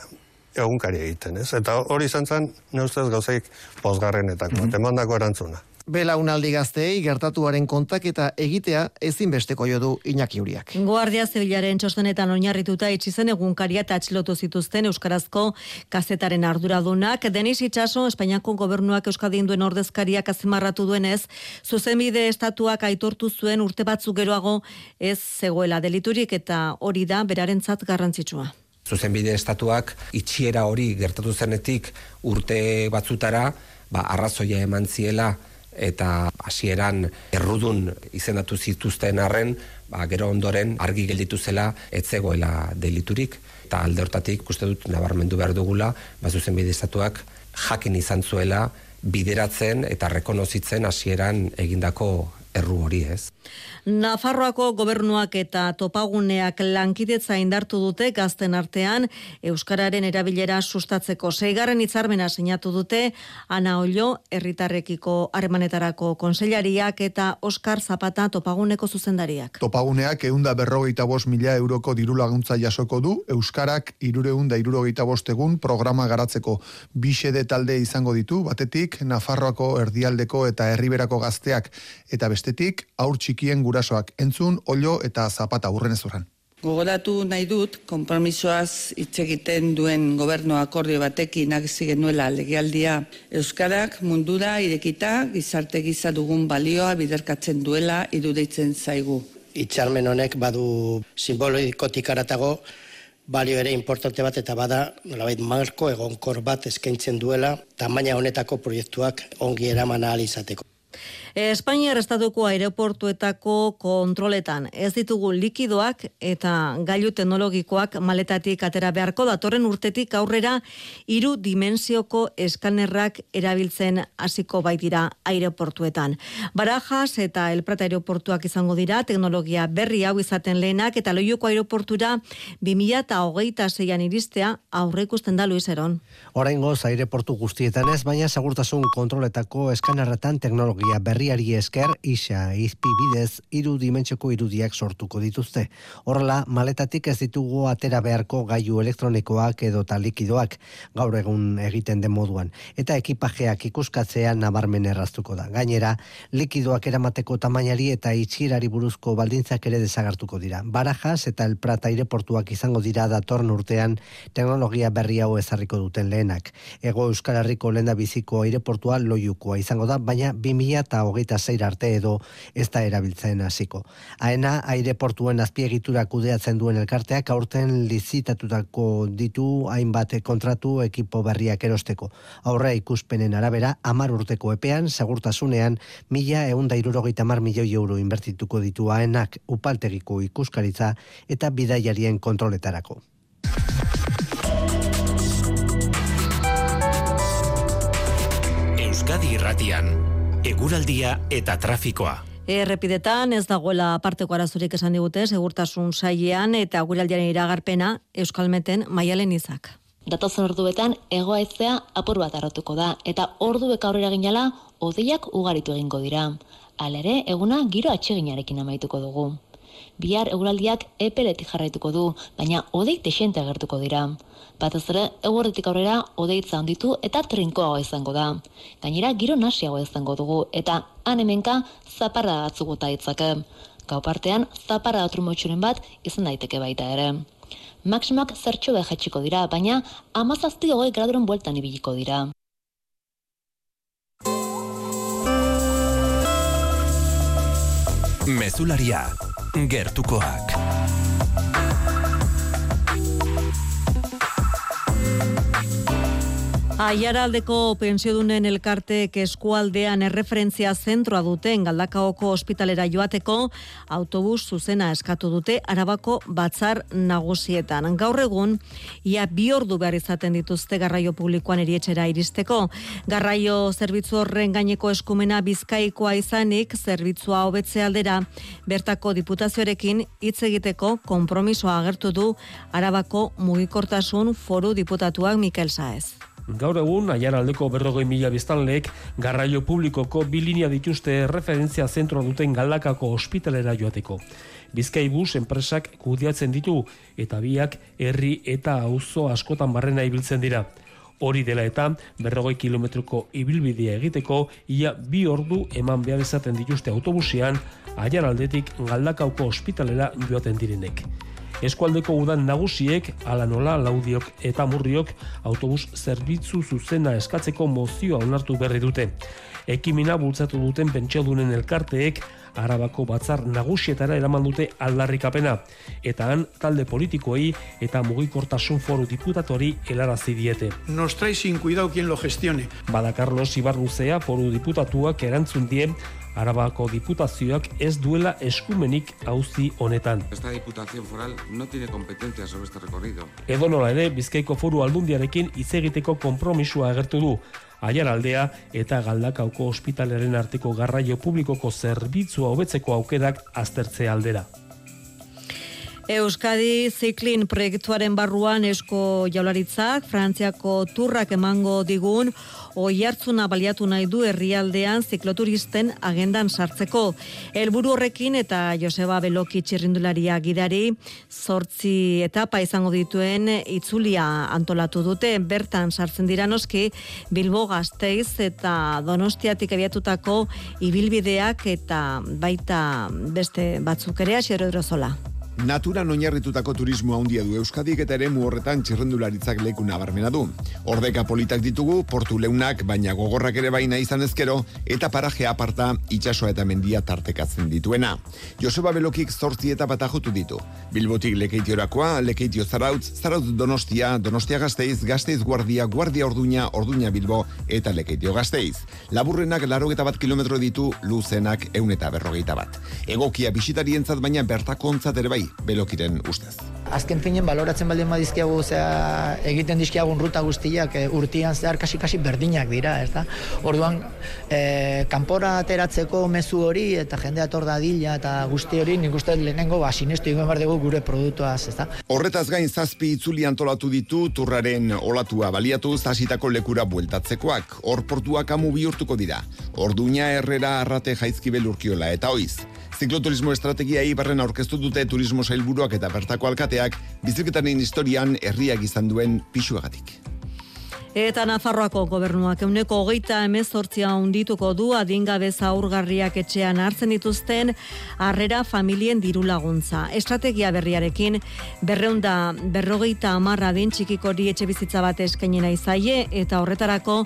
egunkari egiten, ez? Eta hori izan zen, neustez gauzaik posgarrenetako, mm -hmm. erantzuna. Belaunaldi gazteei gertatuaren kontaketa egitea ezinbesteko jo du Iñaki Uriak. Guardia Zibilaren txostenetan oinarrituta itxi zen egunkaria eta atxilotu zituzten euskarazko kazetaren arduradunak. Denis Itxaso, Espainiako gobernuak euskadi induen ordezkariak azimarratu duenez, zuzenbide estatuak aitortu zuen urte batzuk geroago ez zegoela deliturik eta hori da berarentzat garrantzitsua. Zuzenbide estatuak itxiera hori gertatu zenetik urte batzutara, ba, arrazoia eman ziela eta hasieran errudun izendatu zituzten arren, ba, gero ondoren argi gelditu zela etzegoela deliturik eta alde hortatik uste dut nabarmendu behar dugula, ba zuzen estatuak jakin izan zuela bideratzen eta rekonozitzen hasieran egindako erru hori ez. Nafarroako gobernuak eta topaguneak lankidetza indartu dute gazten artean. Euskararen erabilera sustatzeko zeigarren hitzarmena sinatu dute Ana Ollo herritarrekiko harremanetarako konseilariak eta Oskar Zapata topaguneko zuzendariak. Topaguneak eunda berrogeita bost mila euroko diru laguntza jasoko du Euskarak irureunda irurogeita bost egun programa garatzeko. Bixede talde izango ditu, batetik Nafarroako erdialdeko eta herriberako gazteak. Eta bestetik aur txikien gura gurasoak entzun olio eta zapata urren ezurren. Gogoratu nahi dut, konpromisoaz hitz egiten duen gobernu akordio batekin agezi genuela legealdia Euskarak mundura irekita gizarte giza dugun balioa biderkatzen duela irudeitzen zaigu. Itxarmen honek badu simbolikotik aratago balio ere importante bat eta bada nolabait marko egonkor bat eskaintzen duela tamaina honetako proiektuak ongi eraman ahal izateko. Espainiar estatuko aeroportuetako kontroletan ez ditugu likidoak eta gailu teknologikoak maletatik atera beharko datorren urtetik aurrera hiru dimensioko eskanerrak erabiltzen hasiko baitira aeroportuetan. Barajas eta El Prat aeroportuak izango dira teknologia berri hau izaten lehenak eta Loioko aeroportura 2026an iristea aurreikusten da Luis Eron. Oraingoz aireportu guztietan ez, baina segurtasun kontroletako eskanerretan teknologia berri berriari esker isa izpi bidez hiru dimentsioko irudiak sortuko dituzte. Horrela, maletatik ez ditugu atera beharko gailu elektronikoak edo likidoak gaur egun egiten den moduan. Eta ekipajeak ikuskatzean nabarmen erraztuko da. Gainera, likidoak eramateko tamainari eta itxirari buruzko baldintzak ere desagartuko dira. Barajas eta el Prat aireportuak izango dira datorn urtean teknologia berri hau ezarriko duten lehenak. Ego Euskal Herriko lenda biziko aireportua loiukoa izango da, baina 2000 eta hogeita zeir arte edo ez da erabiltzen hasiko. Aena, aireportuen azpiegitura kudeatzen duen elkarteak aurten lizitatutako ditu hainbat kontratu ekipo berriak erosteko. Aurre ikuspenen arabera, amar urteko epean, segurtasunean, mila eunda irurogeita mar milioi euro inbertituko ditu aenak upaltegiko ikuskaritza eta bidaiarien kontroletarako. Euskadi Irratian eguraldia eta trafikoa. Errepidetan ez dagoela parteko arazurik esan digute, segurtasun sailean eta guraldiaren iragarpena Euskalmeten maialen izak. Datozen orduetan egoaizea apur bat arrotuko da eta orduek aurrera ginala odeiak ugaritu egingo dira. Alere, eguna giro atseginarekin amaituko dugu. Bihar eguraldiak epeletik jarraituko du, baina odei desente agertuko dira. Batez ere, eguerdetik aurrera odeitza handitu eta trinkoago izango da. Gainera, giro nasiago izango dugu eta han hemenka zaparra batzu gota itzake. Gau partean, zaparra motxuren bat izan daiteke baita ere. Maximak zertxo behatxiko dira, baina amazazti hogei graduren bueltan ibiliko dira. Mezularia, gertukoak. Aiaraldeko pensiodunen elkartek eskualdean erreferentzia zentroa duten galdakaoko ospitalera joateko autobus zuzena eskatu dute arabako batzar nagusietan. Gaur egun, ia bi ordu behar izaten dituzte garraio publikoan erietxera iristeko. Garraio zerbitzu horren gaineko eskumena bizkaikoa izanik zerbitzua hobetze aldera bertako diputazioarekin hitz egiteko konpromisoa agertu du arabako mugikortasun foru diputatuak Mikel Saez. Gaur egun, aiar aldeko berrogei mila biztanleek garraio publikoko bi linea dituzte referentzia zentro duten galdakako ospitalera joateko. Bizkai bus enpresak kudiatzen ditu eta biak herri eta auzo askotan barrena ibiltzen dira. Hori dela eta berrogei kilometroko ibilbidea egiteko ia bi ordu eman behar izaten dituzte autobusian aiar aldetik galdakauko ospitalera joaten direnek. Eskualdeko udan nagusiek, ala nola, laudiok eta murriok, autobus zerbitzu zuzena eskatzeko mozioa onartu berri dute. Ekimina bultzatu duten pentsiodunen elkarteek, Arabako batzar nagusietara eraman dute aldarrikapena. Eta han, talde politikoei eta mugikortasun foru diputatori helarazi diete. Nos trae sin cuidado quien lo gestione. Bada Carlos Ibarruzea foru diputatuak erantzun die Arabako diputazioak ez duela eskumenik auzi honetan. Esta diputación foral no tiene competencia sobre este recorrido. Edo nola ere, Bizkaiko foru aldundiarekin hitz egiteko konpromisua agertu du. Aiar aldea eta galdakauko ospitaleren arteko garraio publikoko zerbitzua hobetzeko aukerak aztertze aldera. Euskadi Ziklin proiektuaren barruan esko jaularitzak, Frantziako turrak emango digun, oi hartzuna baliatu nahi du herrialdean zikloturisten agendan sartzeko. Helburu horrekin eta Joseba Beloki txirrindularia gidari, zortzi etapa izango dituen itzulia antolatu dute, bertan sartzen dira noski, Bilbo Gasteiz eta Donostiatik abiatutako ibilbideak eta baita beste batzuk ere, asero Natura oinarritutako turismo handia du Euskadik eta ere horretan txirrendularitzak leku nabarmena du. Ordeka politak ditugu, portu leunak, baina gogorrak ere baina izan ezkero, eta paraje aparta itsasoa eta mendia tartekatzen dituena. Joseba Belokik zortzi eta batajutu ditu. Bilbotik lekeitiorakoa, lekeitio zarautz, zarautz donostia, donostia gazteiz, gazteiz guardia, guardia orduña, orduña bilbo, eta lekeitio gazteiz. Laburrenak larogeta bat kilometro ditu, luzenak eun eta berrogeita bat. Egokia bisitarientzat baina bertakontzat ere bai, belokiren ustez. Azken finen baloratzen baldin badizkiagu, zera, egiten dizkiagun ruta guztiak e, urtian zehar kasi-kasi berdinak dira, ez da? Orduan, e, kanpora ateratzeko mezu hori eta jende ator dila eta guzti hori nik uste lehenengo ba, sinestu ingen dugu gure produktuaz, ez da? Horretaz gain zazpi itzuli antolatu ditu turraren olatua baliatu zasitako lekura bueltatzekoak, hor portuak amu bihurtuko dira. Orduña herrera arrate jaizkibel urkiola eta oiz. Zikloturismo estrategia ibarren aurkeztu dute turismo sailburuak eta bertako alkateak biziketaren historian herriak izan duen pisuagatik. Eta Nafarroako gobernuak euneko hogeita emezortzia undituko du adingabe zaurgarriak etxean hartzen dituzten harrera familien diru laguntza. Estrategia berriarekin berreunda berrogeita amarra din txikikori etxe bizitza bat eskainena izaie eta horretarako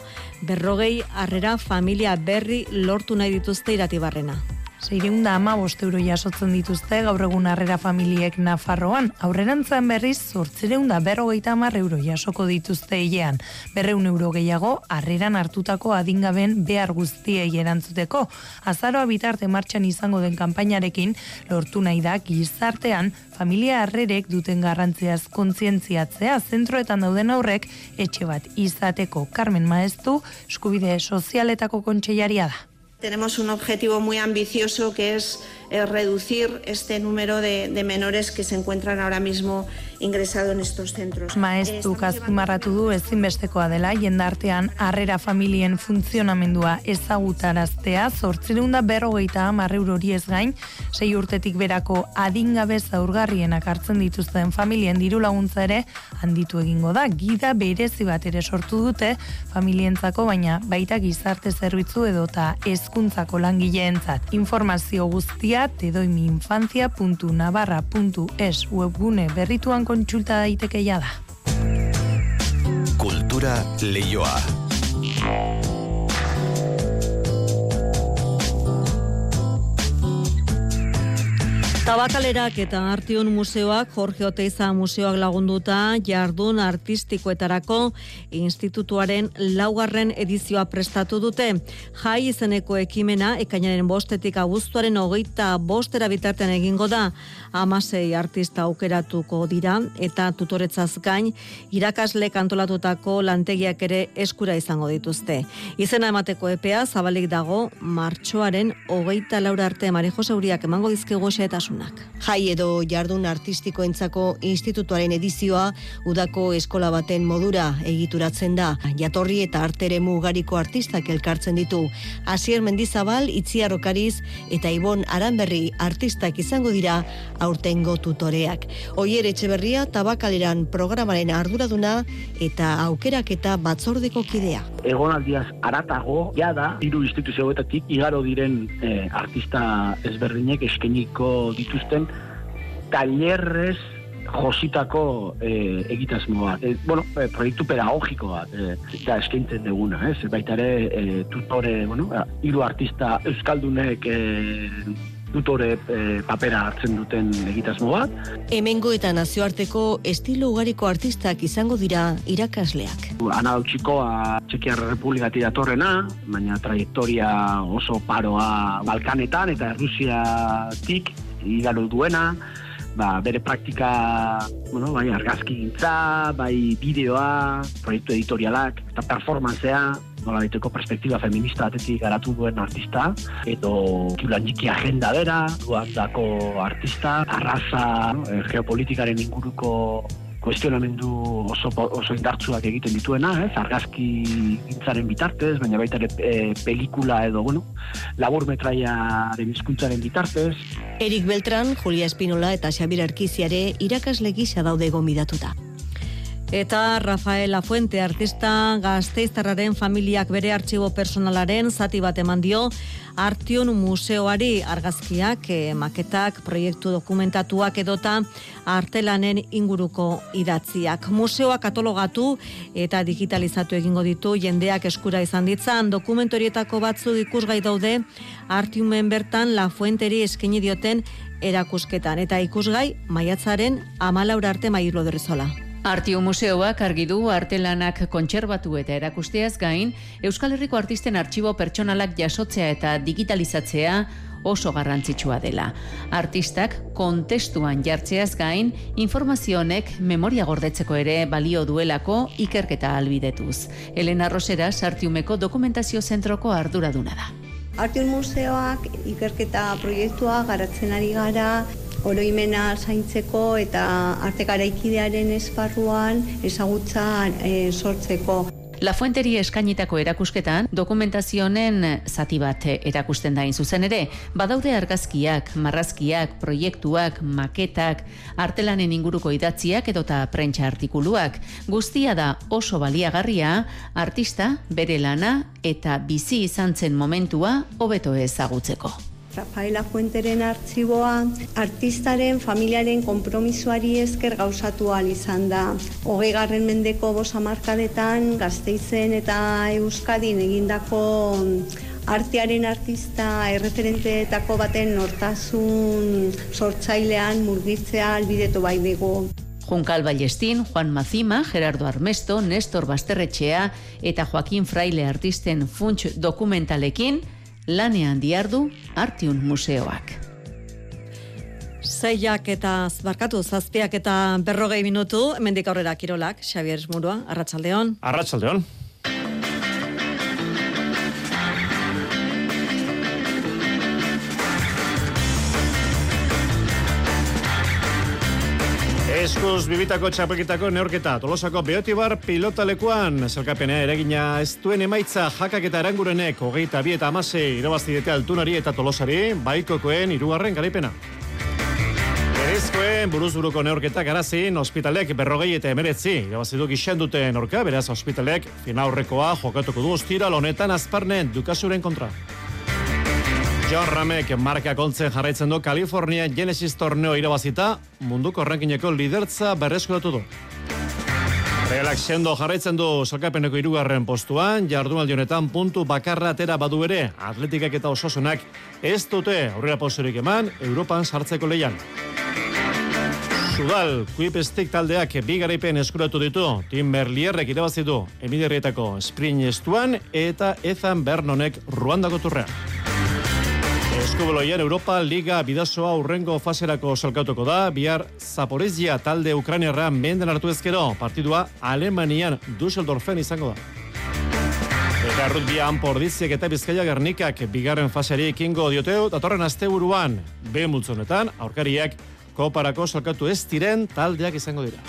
berrogei harrera familia berri lortu nahi dituzte iratibarrena. Seireunda ama euro jasotzen dituzte gaur egun harrera familiek Nafarroan. Aurrerantzan berriz, zortzireunda berrogeita amar euro jasoko dituzte hilean. Berreun euro gehiago, harreran hartutako adingaben behar guztiei erantzuteko. Azaroa bitarte martxan izango den kanpainarekin, lortu nahi da gizartean, familia harrerek duten garrantziaz kontzientziatzea zentroetan dauden aurrek, etxe bat izateko Carmen Maestu, eskubide sozialetako kontseiaria da. Tenemos un objetivo muy ambicioso que es eh, reducir este número de, de, menores que se encuentran ahora mismo ingresado en estos centros. Maestu kazpimarratu du ezinbestekoa dela jendartean harrera familien funtzionamendua ezagutaraztea zortzireunda berrogeita hamar hori ez gain, sei urtetik berako adingabe zaurgarrienak hartzen dituzten familien diru laguntza ere handitu egingo da. Gida berezi bat ere sortu dute familientzako baina baita gizarte zerbitzu edota hezkuntzako langileentzat. Informazio guztia tedoimiinfancia.navarra.es webgune berrituan kontsulta daitekeia da. Kultura leioa. Tabakalerak eta Artion Museoak Jorge Oteiza Museoak lagunduta jardun artistikoetarako institutuaren laugarren edizioa prestatu dute. Jai izeneko ekimena ekainaren bostetik abuztuaren hogeita bostera bitartean egingo da. Amasei artista aukeratuko dira eta tutoretzaz gain irakasle kantolatutako lantegiak ere eskura izango dituzte. Izena emateko epea zabalik dago martxoaren hogeita laura arte Mari Jose Uriak emango dizkego xeetasun Jai edo jardun artistikoentzako institutuaren edizioa udako eskola baten modura egituratzen da. Jatorri eta artere mugariko artistak elkartzen ditu. Asier Mendizabal, Itziar Okariz eta Ibon Aranberri artistak izango dira aurtengo tutoreak. Oier Etxeberria tabakaleran programaren arduraduna eta aukerak eta batzordeko kidea. Egonaldiaz aratago, jada, hiru instituzioetatik igaro diren eh, artista ezberdinek eskeniko dituzten talerrez jositako e, egitasmo bat. E, bueno, e, proiektu pedagogiko bat e, da eskaintzen duguna, ez? Baita ere, e, tutore, bueno, hiru artista euskaldunek e, tutore e, papera hartzen duten egitasmo bat. Hemengo eta nazioarteko estilo ugariko artistak izango dira irakasleak. Ana Dautxikoa Txekiar Republikati datorrena, baina trajektoria oso paroa Balkanetan eta Rusiatik igaro duena, ba, bere praktika, bueno, bai, argazki gintza, bai, bideoa, proiektu editorialak, eta performanzea, nola diteko perspektiba feminista batetik garatu duen artista, edo kiulan agenda bera, duan dako artista, arraza, no, geopolitikaren inguruko kuestionamendu oso, oso indartsuak egiten dituena, ez, argazki gintzaren bitartez, baina baita ere e, pelikula edo, bueno, labur metraiaren bitartez. Erik Beltran, Julia Espinola eta Xabir Arkiziare irakasle gisa daude gomidatuta. Eta Rafael Lafuente, artista gazteiztarraren familiak bere artxibo personalaren zati bat eman dio Artion Museoari argazkiak, eh, maketak, proiektu dokumentatuak edota artelanen inguruko idatziak. Museoa katologatu eta digitalizatu egingo ditu jendeak eskura izan ditzan. Dokumentorietako batzu ikusgai daude Artiumen bertan Lafuenteri eskaini dioten erakusketan. Eta ikusgai maiatzaren amalaura arte mailo derrizola. Artio Museoak argi du artelanak kontserbatu eta erakusteaz gain, Euskal Herriko artisten artxibo pertsonalak jasotzea eta digitalizatzea oso garrantzitsua dela. Artistak kontestuan jartzeaz gain, informazio honek memoria gordetzeko ere balio duelako ikerketa albidetuz. Elena Rosera sartiumeko dokumentazio zentroko arduraduna da. Artion Museoak ikerketa proiektua garatzen ari gara oroimena zaintzeko eta arte garaikidearen esparruan ezagutza e, sortzeko. La Fuenteri eskainitako erakusketan dokumentazio honen zati bat erakusten da zuzen ere, badaude argazkiak, marrazkiak, proiektuak, maketak, artelanen inguruko idatziak edota prentsa artikuluak. Guztia da oso baliagarria, artista, bere lana eta bizi izan zen momentua hobeto ezagutzeko. Rafaela Fuenteren artxiboa artistaren familiaren konpromisoari esker gauzatu izan da. Hogei garren mendeko bosa markadetan gazteizen eta euskadin egindako artearen artista erreferenteetako baten nortasun sortzailean murgitzea albidetu bai dugu. Junkal Ballestin, Juan Mazima, Gerardo Armesto, Nestor Basterretxea eta Joaquin Fraile artisten funts dokumentalekin, lanean diardu Artiun Museoak. Zeiak eta zbarkatu zazpiak eta berrogei minutu, mendik aurrera kirolak, Xavier Murua, Arratxaldeon. Arratxaldeon. Eskuz bibitako txapelketako neorketa, tolosako beotibar pilotalekuan, zelkapenea eragina ez duen emaitza jakak eta erangurenek, hogeita bi eta amase, irabaztidete altunari eta tolosari, baikokoen irugarren garaipena. Berizkoen buruzburuko neorketak arazin, ospitalek berrogei eta emeretzi, irabazidu gixen duten orka, beraz ospitalek, fina horrekoa jokatuko du ostira lonetan azparnen dukasuren kontra. John Ramek marka kontzen jarraitzen du California Genesis torneo irabazita, munduko rankineko lidertza berreskuratu du. Realak sendo jarraitzen du salkapeneko irugarren postuan, jardunaldi honetan puntu bakarra atera badu ere, atletikak eta ososunak ez dute aurrera posturik eman, Europan sartzeko leian. Sudal, Kuipestik taldeak bi garaipen eskuratu ditu, Tim Berlierrek irabazitu emiderrietako sprint estuan eta Ethan Bernonek Ruandako turrean. Eskuboloian Europa Liga bidazoa urrengo faserako salkatuko da, bihar Zaporezia talde Ukrainiarra menden hartu ezkero, partidua Alemanian Dusseldorfen izango da. Eta rutbian pordiziek eta bizkaia gernikak bigarren faseari ekingo dioteu, datorren asteburuan B multzonetan, aurkariak koparako salkatu ez diren taldeak izango dira.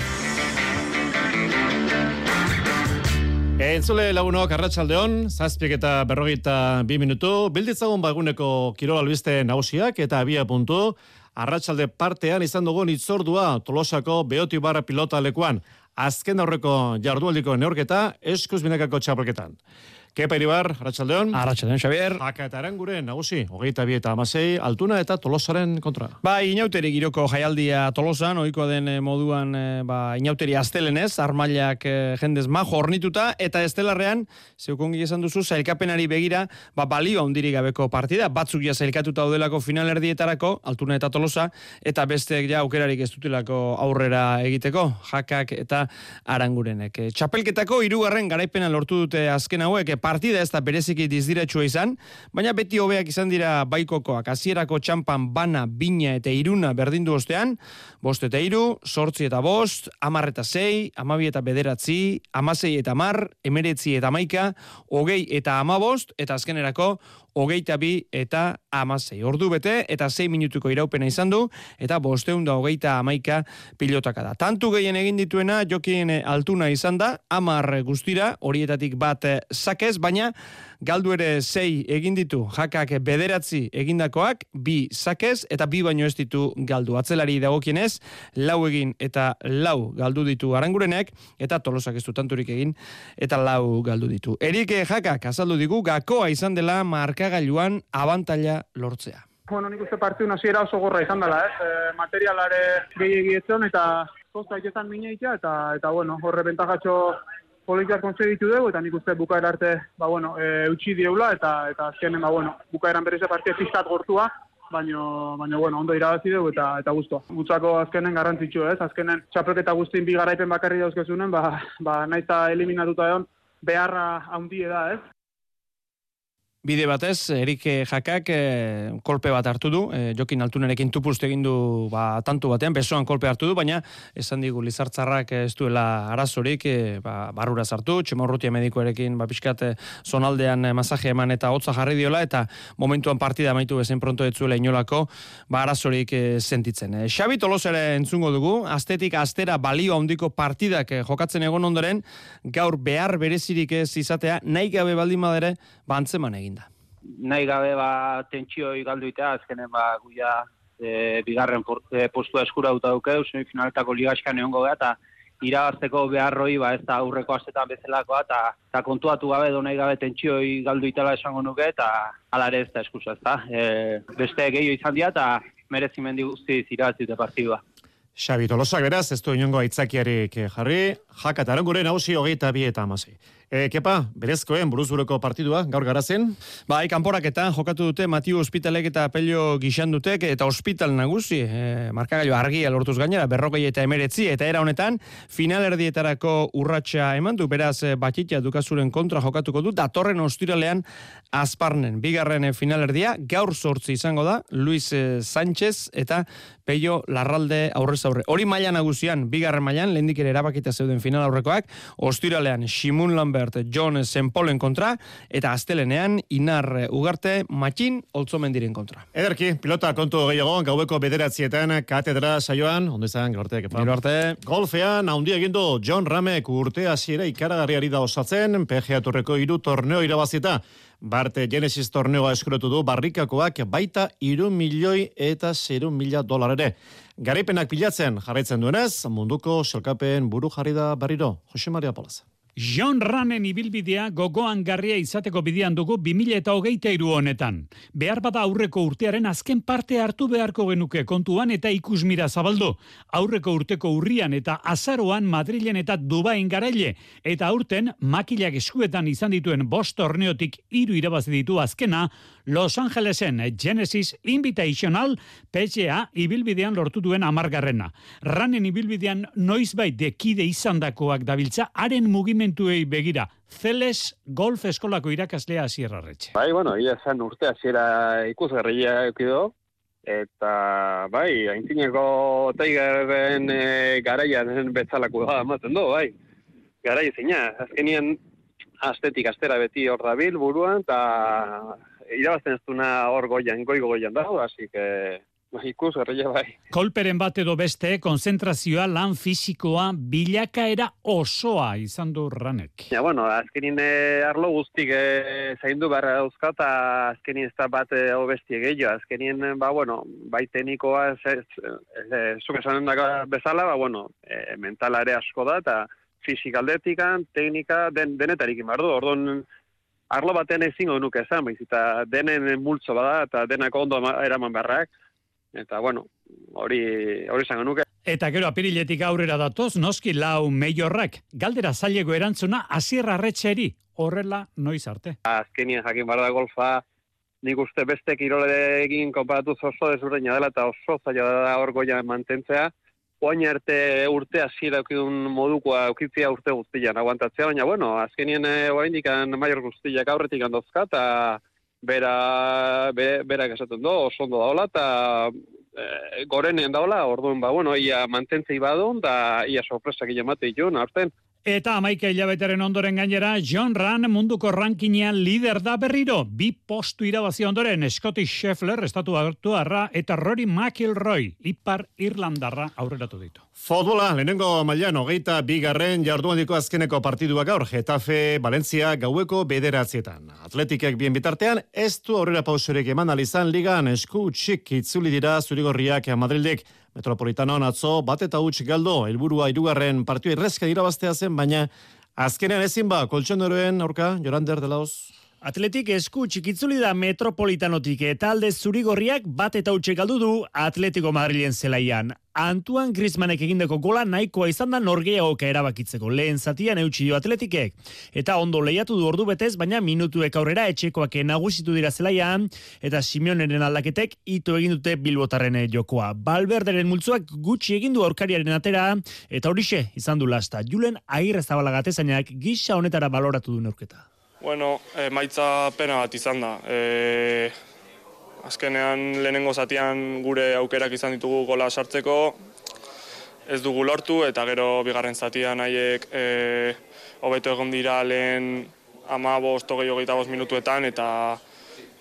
Entzule lagunok arratsaldeon, zazpiek eta berrogeita bi minutu, bilditzagun baguneko kirol albiste nagusiak eta abia puntu, arratsalde partean izan dugun itzordua tolosako beoti barra pilota lekuan, azken aurreko jardualdiko neorketa, eskuz binekako txapelketan. Kepa Iribar, Arratxaldeon. Arratxaldeon, Xavier. Haka eta erangure, nagusi, hogeita bi eta amasei, altuna eta tolosaren kontra. Ba, inauteri giroko jaialdia tolosan, oiko den eh, moduan, eh, ba, inauteri astelenez, armailak eh, jendez majo hornituta, eta estelarrean, zeukongi esan duzu, zailkapenari begira, ba, balio handiri gabeko partida, batzuk ja zailkatuta daudelako finalerdietarako, altuna eta tolosa, eta besteek ja aukerarik ez dutelako aurrera egiteko, jakak eta arangurenek. Txapelketako irugarren garaipena lortu dute azken hauek, partida ez da bereziki dizdiretsua izan, baina beti hobeak izan dira baikokoak. Hasierako txampan bana, bina eta iruna berdindu ostean, bost eta iru, sortzi eta bost, amar eta zei, amabi eta bederatzi, amasei eta mar, emeretzi eta maika, hogei eta amabost, eta azkenerako hogeita bi eta amasei. Ordu bete eta zei minutuko iraupena izan du, eta bosteun da hogeita amaika pilotaka da. Tantu gehien egin dituena, jokien altuna izan da, amar guztira, horietatik bat sakez, baina galdu ere sei egin ditu jakak bederatzi egindakoak, bi sakez eta bi baino ez ditu galdu. Atzelari dagokienez, lau egin eta lau galdu ditu arangurenek, eta tolosak ez tanturik egin, eta lau galdu ditu. Erike jakak azaldu digu gakoa izan dela markagailuan abantalla lortzea. Bueno, nik uste partiu hasiera oso gorra izan dela, ez? E, materialare gehiagietzen eta kosta itetan mineitea, eta, eta bueno, horre bentajatxo politikak konsegitu dugu, eta nik uste bukaera arte, ba, bueno, e, utxi dieula, eta, eta azkenen, ba, bueno, bukaeran berriz partia fiskat gortua, baino, baino, bueno, ondo irabazi dugu eta eta gusto. Gutzako azkenen garrantzitsu, ez? Azkenen txapelketa guztien bi garaipen bakarri dauzkezunen, ba, ba naita eliminatuta egon, beharra handie da, ez? Bide batez, Erik Jakak e, kolpe bat hartu du, e, Jokin Altunerekin tupust egin du ba, tantu batean, besoan kolpe hartu du, baina esan digu Lizartzarrak ez duela arazorik, e, ba, barrura sartu, txemorrutia medikoarekin ba, pixkat zonaldean masaje eman eta hotza jarri diola, eta momentuan partida maitu bezen pronto etzuela inolako, ba, arazorik e, sentitzen. E, Xabi Tolosere entzungo dugu, astetik astera balio handiko partidak jokatzen egon ondoren, gaur behar berezirik ez izatea, nahi gabe baldin badere, ba, antzeman egin nahi gabe ba tentsioi galduitea azkenen ba guia e, bigarren e, postua eskurauta dukeu, semifinaltako ligaskan egongo da eta irabazteko beharroi ba ez da aurreko astetan bezalakoa eta ta kontuatu gabe do nahi gabe tentsioi galduitela esango nuke eta hala ere ez da eskusa, ezta. E, beste gehiago izan dira eta merezimendi guztiz irabazite partidua. Xabi Tolosak beraz, ez du inongo aitzakiarik jarri, jakataren gure nausi hogeita bi eta amazei. E, kepa, berezkoen buruzureko partidua, gaur garazen? Bai, kanporaketan jokatu dute Matiu Hospitalek eta Apelio gixan dutek eta Hospital nagusi, e, markagailu argia lortuz gainera, berrokei eta emeretzi, eta era honetan, final erdietarako urratsa eman du, beraz, e, batitia dukazuren kontra jokatuko du, datorren ostiralean azparnen. Bigarren e, final erdia, gaur sortzi izango da, Luis e, Sánchez eta Peio Larralde aurrez aurre. Hori maila nagusian, bigarren mailan, lehendik ere erabakita zeuden final aurrekoak, ostiralean, Simun Lambert Lambert, John Sempolen kontra, eta astelenean Inar Ugarte, Matxin, Oltzomen diren kontra. Ederki, pilota kontu gehiago, gaubeko bederatzietan, katedra saioan, onde zan, gaurte, kepa. Gero arte. Golfean, haundia egindu, John Ramek urte hasiera ikaragarriari da osatzen, PGA Turreko iru torneo irabazita. Barte Genesis torneoa eskuretu du barrikakoak baita iru milioi eta zeru mila dolar ere. Garaipenak pilatzen jarraitzen duenez, munduko selkapen buru jarri da barriro. Jose Maria Palaza. John Ranen ibilbidea gogoan garria izateko bidean dugu 2000 eta hogeita iru honetan. Behar bada aurreko urtearen azken parte hartu beharko genuke kontuan eta ikusmira zabaldu. Aurreko urteko urrian eta azaroan Madrilen eta Dubain garaile. Eta aurten makilak eskuetan izan dituen bost torneotik iru irabazi ditu azkena, Los Angelesen Genesis Invitational PGA ibilbidean lortu duen amargarrena. Ranen ibilbidean noizbait dekide izandakoak dabiltza, haren mugimendu mugimenduei begira. Zeles golf eskolako irakaslea Sierra Retxe. Bai, bueno, ia zen urte hasiera ikusgarria ekido eta bai, aintzineko Tigerren e, garaian bezalako da ematen du, bai. Garai zina, azkenien astetik astera beti hor dabil buruan eta irabazten ez duna hor goian, goigo goian dago, así que Bai, ikus, bai. Kolperen bat edo beste, konzentrazioa, lan fisikoa, bilakaera osoa izan du ranek. Ja, bueno, azkenin eh, arlo guztik eh, zaindu barra dauzka, eta azkenin ez da bat eh, obestie gehiago. Azkenin, ba, bueno, bai tenikoa, zuk esanen da bezala, ba, bueno, eh, mentala ere asko da, eta fisikaldetik, teknika, den, denetarik inbardu. Orduan, arlo baten ezin nuke esan, baiz, eta denen multzo bada, eta denako ondo eraman barrak eta bueno, hori hori izango nuke. Eta gero apiriletik aurrera datoz, noski lau meiorrak, galdera zailego erantzuna azierra retxeri, horrela noiz arte. Azkenien jakin barda golfa, nik uste beste kirole egin konparatu oso desberdina dela eta oso zaila da hor goia mantentzea. Oain arte urte hasiera eukidun modukoa eukitzia urte guztian aguantatzea, baina bueno, azkenien eh, oain dikan maior guztiak aurretik handozka, eta bera, be, berak esaten do, oso ondo daola, eta e, gorenean daola, orduan, ba, bueno, ia mantentzei badun, da ia sorpresak ilamate ditun, aurten. Eta amaika hilabeteren ondoren gainera, John Ran munduko rankinean lider da berriro. Bi postu irabazi ondoren, Scotty Scheffler, estatu hartuarra, eta Rory McIlroy, ipar Irlandarra aurreratu ditu. Fotbola, lehenengo mailan, hogeita bigarren jarduan diko azkeneko partiduak gaur, Getafe, Valencia, gaueko bederatzietan. Atletikek bien bitartean, ez du aurrera pausurek eman alizan ligan, esku txik itzuli dira zurigorriak Madrildik, Metropolitano atzo bat eta huts galdo helburua hirugarren partio irrezka irabaztea zen baina azkenean ezin ba koltxoneroen aurka Jorander de Laos Atletik esku txikitzuli da metropolitanotik eta alde zurigorriak bat eta utxe galdu du Atletico Madrilen zelaian. Antuan Griezmannek egindeko gola nahikoa izan da norgeagoka erabakitzeko lehen zatian eutxi dio atletikek. Eta ondo lehiatu du ordu betez, baina minutuek aurrera etxekoak nagusitu dira zelaian, eta Simeoneren aldaketek ito egin dute bilbotarren jokoa. Balberderen multzuak gutxi egin du aurkariaren atera, eta horixe izan du lasta. Julen agirre zabalagatezanak gisa honetara baloratu du neurketa. Bueno, e, pena bat izan da. E, azkenean lehenengo zatian gure aukerak izan ditugu gola sartzeko, ez dugu lortu eta gero bigarren zatian haiek e, hobeto egon dira lehen ama bost, hogei hogeita bost minutuetan eta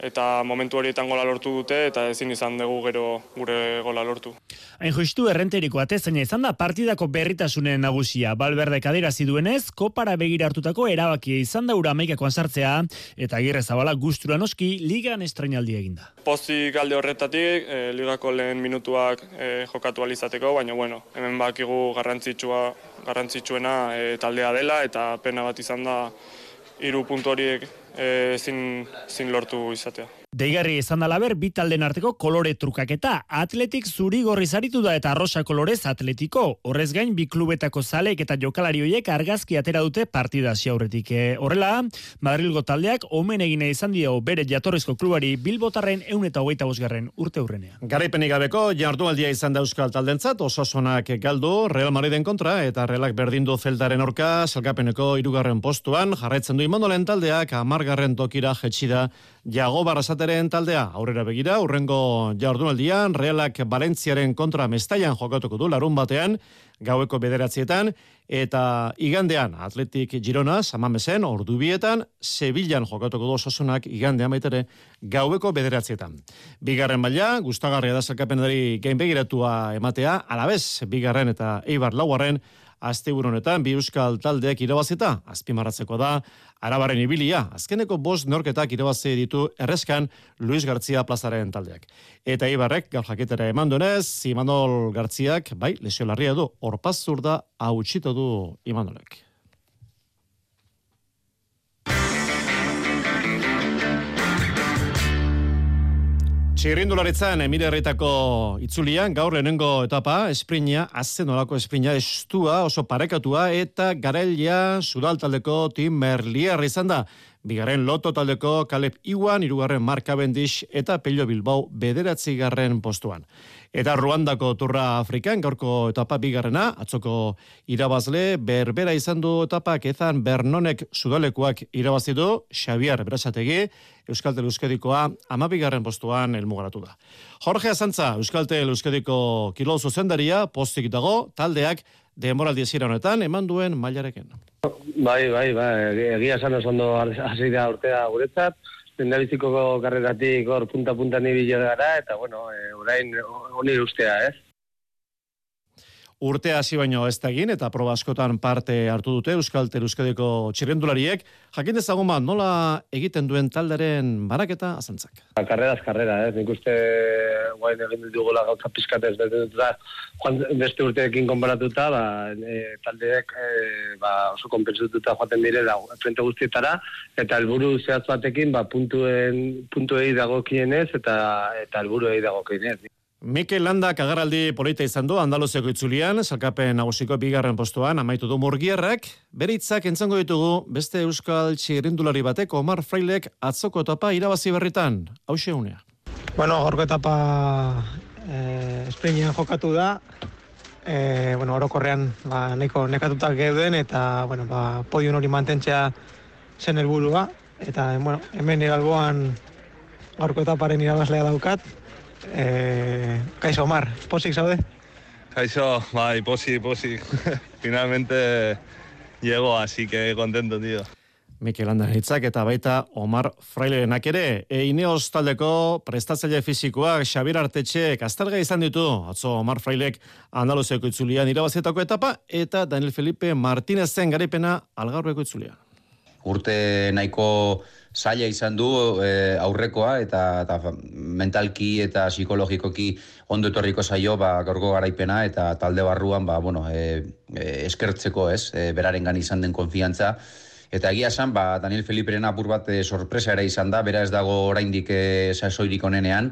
eta momentu horietan gola lortu dute eta ezin izan dugu gero gure gola lortu. Hain justu errenteriko atezaina izan da partidako berritasunen nagusia. Balberde kadera ziduenez, kopara begira hartutako erabakia izan da ura amaikakoan sartzea eta agirre zabala gustura noski ligan estrainaldi eginda. Pozi galde horretatik, e, ligako lehen minutuak e, jokatu alizateko, baina bueno, hemen bakigu garrantzitsua, garrantzitsuena e, taldea dela eta pena bat izan da hiru puntu horiek e, zin, zin lortu izatea. Deigarri izan dala ber, bitalden arteko kolore trukaketa. Atletik zuri gorri zaritu da eta rosa kolorez atletiko. Horrez gain, bi klubetako zalek eta jokalari hoiek argazki atera dute partida aurretik. E, horrela, Madrilgo taldeak omen egine izan dio bere jatorrizko klubari Bilbotarren eun eta hogeita bosgarren urte hurrenean. Garaipenik gabeko, jardualdia izan da euskal taldentzat, osasonak galdu, Real Madriden kontra, eta Realak berdindu zeldaren orka, salgapeneko irugarren postuan, jarraitzen du imandolen taldeak, amargarren tokira jetxida Jago Barrasateren taldea aurrera begira, urrengo jardunaldian, Realak Valentziaren kontra mestaian jokatuko du larun batean, gaueko bederatzietan, eta igandean Atletik Girona, samamezen, ordubietan, Sevillan jokatuko du ososunak igandean baitere gaueko bederatzietan. Bigarren baila, gustagarria da zelkapenari gain begiratua ematea, alabez, bigarren eta eibar lauarren, Azte honetan bi euskal taldeak irabazita, azpimarratzeko da, Arabaren ibilia, azkeneko bost norketak irabazi ditu erreskan Luis Gartzia plazaren taldeak. Eta Ibarrek, gaur jaketera eman duenez, Imanol Gartziak, bai, lesio larria du, orpaz zurda hau du Imanolek. Txirrindularitzan Emire Herritako itzulian gaur lehenengo etapa esprinia, azen olako esprinia estua oso parekatua eta garailia sudaltaldeko Tim Merlier izan da. Bigarren loto taldeko Kaleb Iwan, irugarren Mark Cavendish eta Pello Bilbao bederatzi garren postuan. Eta Ruandako turra Afrikan, gaurko etapa bigarrena, atzoko irabazle, berbera izan du etapak ezan Bernonek sudalekuak irabazi du, Xavier Brasategi, Euskaltel Euskadikoa amabigarren postuan elmugaratu da. Jorge Azantza, Euskaltel Euskadiko kilo zuzendaria, postik dago, taldeak denboraldi ezira honetan, eman duen mailareken. Bai, bai, bai, egia esan oso ondo hasi da urtea guretzat, zendabiziko karreratik hor punta-punta nibilo gara, eta bueno, e, orain honi ustea, ez? Urte hasi baino ez da egin eta proba askotan parte hartu dute Euskal Euskadiko txirrendulariek. Jakin dezagun bat, nola egiten duen talderen baraketa azantzak? Karrera karrera, eh? nik uste guain egin dugula gauza pizkatez joan beste urteekin konparatuta, ba, e, taldeek e, ba, oso konpensututa joaten dire da, frente guztietara, eta helburu zehaz batekin, ba, puntuen, puntuei dagokienez eta eta helburuei dagokienez. Mikel Landa kagaraldi polita izan du Andaluzeko itzulian, salkapen nagusiko bigarren postuan, amaitu du murgierrak, bere hitzak entzango ditugu beste euskal txirindulari batek Omar Frailek atzoko etapa irabazi berritan, hause unea. Bueno, gorko etapa eh, jokatu da, eh, bueno, orokorrean ba, neko nekatutak geuden eta bueno, ba, podium hori mantentzea zen helburua. Eta bueno, hemen iralboan gorko etaparen irabazlea daukat, Eh, kaixo, Omar, posik zaude? Kaixo, bai, posik, posik. Finalmente llegó, así que contento, tío. Mikel hitzak eta baita Omar Frailenak ere. E, Ineos taldeko prestatzaile fizikoak Xabir Artetxe kastarga izan ditu. Atzo Omar Frailek Andaluzeko itzulian irabazetako etapa eta Daniel Felipe Martinezen garipena algarrueko itzulian. Urte nahiko zaila izan du e, aurrekoa eta, eta mentalki eta psikologikoki ondo etorriko zaio ba, gaurko garaipena eta talde barruan ba, bueno, e, e, eskertzeko ez, e, beraren izan den konfiantza. Eta egia esan, ba, Daniel Feliperen apur bat e, sorpresa ere izan da, bera ez dago oraindik e, sasoirik onenean,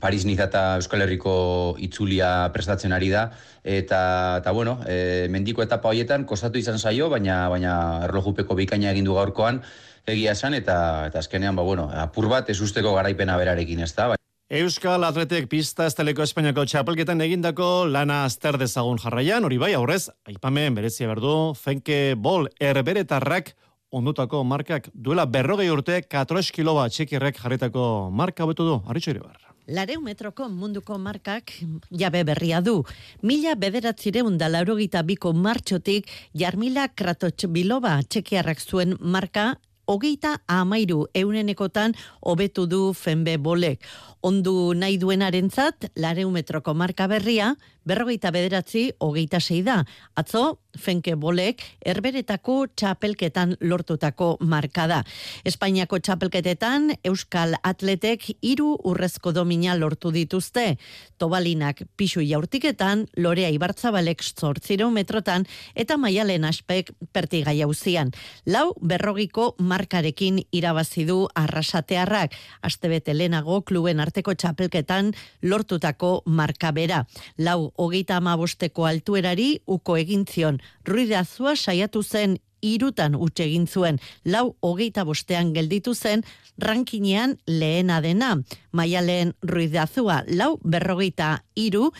Paris Niza eta Euskal Herriko itzulia prestatzen ari da eta eta bueno, e, mendiko etapa hoietan kostatu izan zaio, baina baina erlojupeko bikaina egin du gaurkoan, egia esan, eta, eta azkenean, ba, bueno, apur bat ez usteko garaipena berarekin, ez da, bai. Euskal Atletek pista esteleko Espainiako txapelketan egindako lana azter dezagun jarraian, hori bai, aurrez, aipamen berezia berdu, fenke bol erberetarrak ondutako markak duela berrogei urte 4 kiloba txekirrek jarritako marka betu du, haritxo ere bar. Lareu metroko munduko markak jabe berria du. Mila bederatzireun da laurogita biko martxotik jarmila kratotx biloba txekiarrak zuen marka hogeita amairu eunenekotan hobetu du fenbe bolek. Ondu nahi duenarentzat, lareu metroko marka berria, berrogeita bederatzi, hogeita sei da. Atzo, fenke bolek, erberetako txapelketan lortutako marka da. Espainiako txapelketetan, Euskal Atletek hiru urrezko domina lortu dituzte. Tobalinak pixu jaurtiketan, Lorea Ibartzabalek zortziro metrotan, eta maialen aspek pertigai hauzian. Lau, berrogiko markarekin irabazi du arrasatearrak. Astebete lehenago kluben arteko txapelketan lortutako marka bera. Lau, hogeita amabosteko altuerari uko egin zion. Ruidazua saiatu zen irutan utxe egin zuen. Lau hogeita bostean gelditu zen rankinean lehena dena. Maialen ruidazua lau berrogeita iru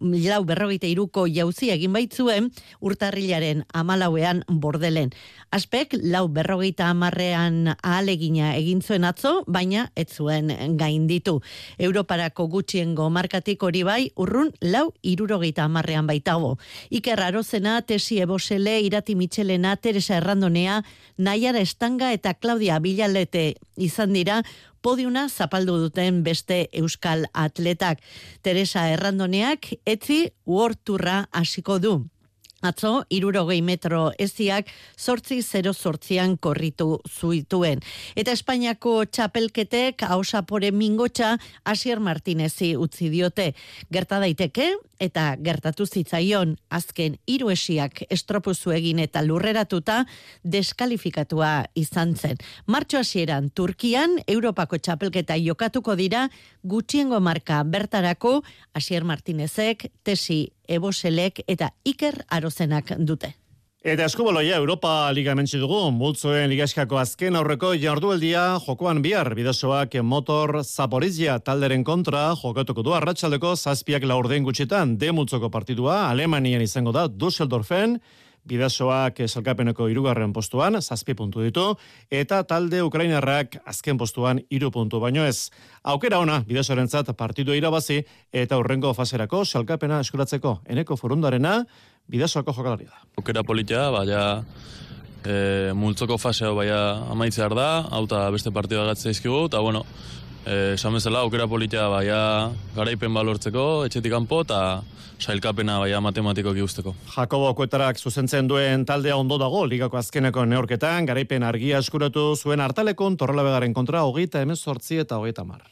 lau berrogeita iruko jauzi egin baitzuen urtarrilaren amalauean bordelen. Aspek, lau berrogeita amarrean ahalegina egin zuen atzo, baina ez zuen gainditu. Europarako gutxiengo markatik hori bai, urrun lau irurogeita amarrean baitago. Iker Arozena, Tesi Ebosele, Irati Mitxelena, Teresa Errandonea, Naiara Estanga eta Claudia Bilalete izan dira, podiuna zapaldu duten beste euskal atletak. Teresa Errandoneak etzi uorturra hasiko du. Atzo, irurogei metro eziak, sortzi zero sortzian korritu zuituen. Eta Espainiako txapelketek hausapore mingotxa Asier Martinezi utzi diote. Gerta daiteke, eta gertatu zitzaion azken hiru esiak estropuzu egin eta lurreratuta deskalifikatua izan zen. Martxo hasieran Turkian Europako txapelketa jokatuko dira gutxiengo marka bertarako Asier Martinezek, Tesi Eboselek eta Iker Arozenak dute. Eta eskubaloia Europa Liga mentsi dugu, multzoen ligaskako azken aurreko jardueldia jokoan bihar, bidazoak motor Zaporizia talderen kontra jokatuko du arratsaldeko zazpiak laurden gutxitan, de multzoko partidua, Alemanian izango da, Dusseldorfen, bidazoak esalkapeneko irugarren postuan, zazpi puntu ditu, eta talde Ukrainarrak azken postuan iru puntu baino ez. Aukera ona, bidazoaren zat partidu irabazi, eta horrengo faserako salkapena eskuratzeko, eneko forundarena, bidazoako jokalaria da. Aukera politia, baina e, multzoko faseo baina amaitzear da, hauta beste partida gatzea izkigu, eta bueno, esan bezala, aukera politia baina garaipen balortzeko, etxetik kanpo eta sailkapena baina matematiko usteko. Jakobo Kuetarak zuzentzen duen taldea ondo dago, ligako azkeneko neorketan, garaipen argia eskuratu zuen hartalekon, torrelabegaren kontra, hogeita emezortzi eta hogeita mar.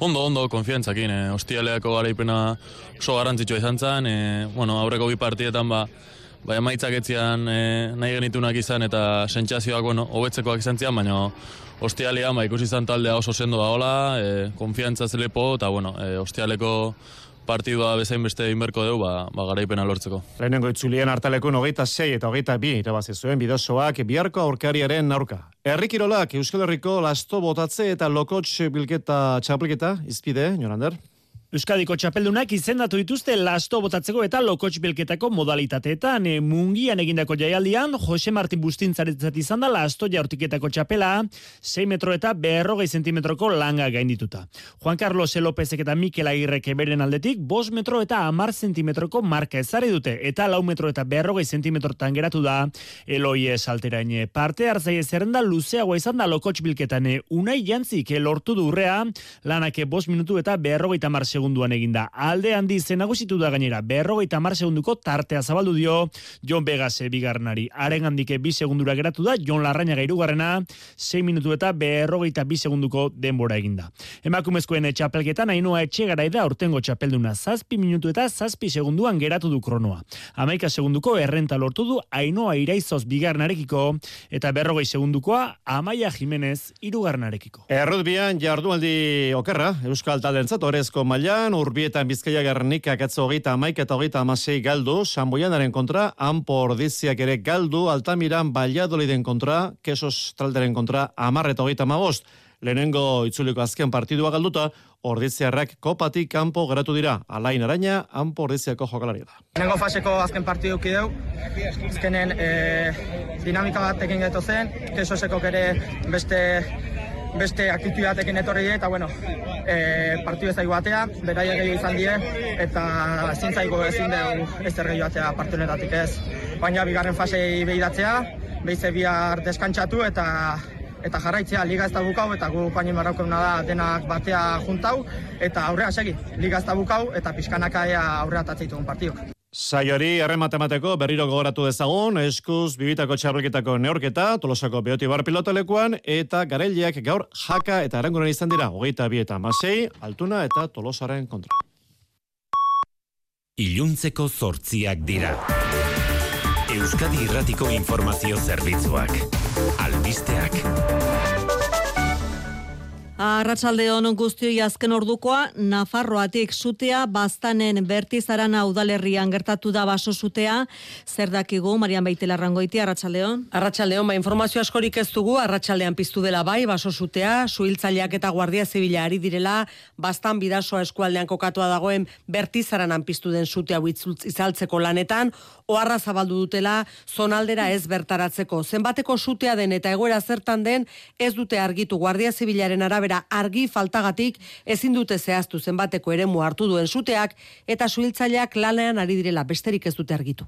Ondo, ondo, konfiantzakin, e, ostialeako garaipena oso garrantzitsua izan zen, e, bueno, aurreko bi partietan ba, bai emaitzak etzian e, nahi genitunak izan eta sentsazioak, bueno, hobetzekoak izan zian, baina ostialean ba, ikusi izan taldea oso sendo da hola, e, konfiantza zelepo, eta bueno, e, ostialeko partidua bezain beste inberko dugu, ba, ba garaipena lortzeko. Lehenengo itzulien hartalekun hogeita sei eta hogeita bi irabazi zuen bidosoak biharko aurkariaren aurka. Herrikirolak Euskal Herriko lasto botatze eta lokotx bilketa txapelketa izpide, Jonander? Euskadiko txapeldunak izendatu dituzte lasto botatzeko eta lokotx bilketako modalitateetan. E, mungian egindako jaialdian, Jose Martin Bustintzaretzat izan da lasto jaurtiketako txapela, 6 metro eta berrogei zentimetroko langa gaindituta. Juan Carlos Lópezek eta Mikel Agirrek beren aldetik, 5 metro eta amar zentimetroko marka ezari dute, eta lau metro eta berrogei zentimetrotan geratu da, Eloi esalteraine. Parte hartzai zerrenda luzeagoa izan da lokotx bilketan, unai jantzik lortu durrea, lanake 5 minutu eta berrogeita mar segunduan eginda. Alde handi zenagusitu da gainera, berrogeita mar segunduko tartea zabaldu dio Jon Begase bigarnari. Haren handike bi segundura geratu da, Jon Larraña gairugarrena, 6 minutu eta berrogeita bi segunduko denbora eginda. Emakumezkoen txapelketan hainua etxe da urtengo txapelduna zazpi minutu eta zazpi segunduan geratu du kronoa. Amaika segunduko errenta lortu du hainoa iraizoz bigarnarekiko eta berrogei segundukoa Amaia Jimenez irugarnarekiko. Errutbian jardualdi okerra, Euskal Talentzat, orezko maila Mailan, urbietan bizkaia gernik akatzo hogeita amaik eta hogeita amasei galdu, Sanboianaren kontra, Ampo Ordiziak ere galdu, Altamiran, Baliadoliden kontra, Kesos Tralderen kontra, Amar eta hogeita amabost. Lehenengo itzuliko azken partidua galduta, Ordiziarrak kopatik kanpo geratu dira. Alain Araña, Ampo Ordiziako jokalaria da. Lehenengo faseko azken partidu kideu, azkenen e, dinamika bat geto zen, Kesoseko ere beste beste aktitu batekin etorri eta bueno, e, partidu ez batea, beraia gehiago izan die, eta ezin zaigo ezin dugu ez ergehi batea partunetatik ez. Baina bigarren fasei behidatzea, behize bihar deskantzatu eta eta jarraitzea liga ez da bukau eta gu paini marraukena da denak batea juntau eta aurrea segi. Liga ez da bukau eta pixkanaka aurrea tatzeitugun partiduk. Saiori errematemateko berriro gogoratu dezagun, eskuz bibitako txarroketako neorketa, tolosako behoti bar pilotalekuan, eta gareliak gaur jaka eta erangunen izan dira, hogeita bi eta masei, altuna eta tolosaren kontra. Iluntzeko zortziak dira. Euskadi Irratiko Informazio Zerbitzuak. Albisteak. Arratsalde hon guztioi azken ordukoa Nafarroatik sutea baztanen bertizarana udalerrian gertatu da baso sutea. Zer dakigu Marian Baitela Rangoiti Arratsaldeon Arratsaldeon ba informazio askorik ez dugu. Arratsaldean piztu dela bai baso sutea. Suhiltzaileak eta guardia zibila ari direla. Bastan bidasoa eskualdean kokatua dagoen bertizaranan piztu den sutea izaltzeko lanetan oharra zabaldu dutela zonaldera ez bertaratzeko zenbateko sutea den eta egoera zertan den ez dute argitu guardia zibilaren arabera argi faltagatik ezin dute zehaztu zenbateko eremu hartu duen suteak eta suhiltzaileak lanean ari direla besterik ez dute argitu.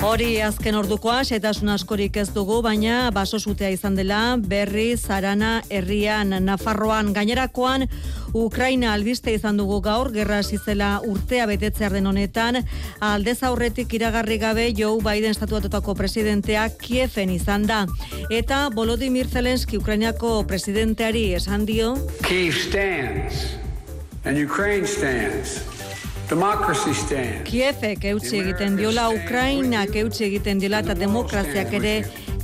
Hori azken ordukoa, setasun askorik ez dugu, baina baso zutea izan dela, berri, zarana, herrian, Nafarroan, gainerakoan, Ukraina albiste izan dugu gaur, gerra zizela urtea betetzear den honetan, aldez aurretik iragarri gabe Joe Biden estatuatutako presidentea Kiefen izan da. Eta Volodymyr Zelensky Ukrainiako presidenteari esan dio... Kiev stands, and Ukraine stands. Kiefek eutsi egiten diola, Ukrainak eutsi egiten diola eta demokraziak ere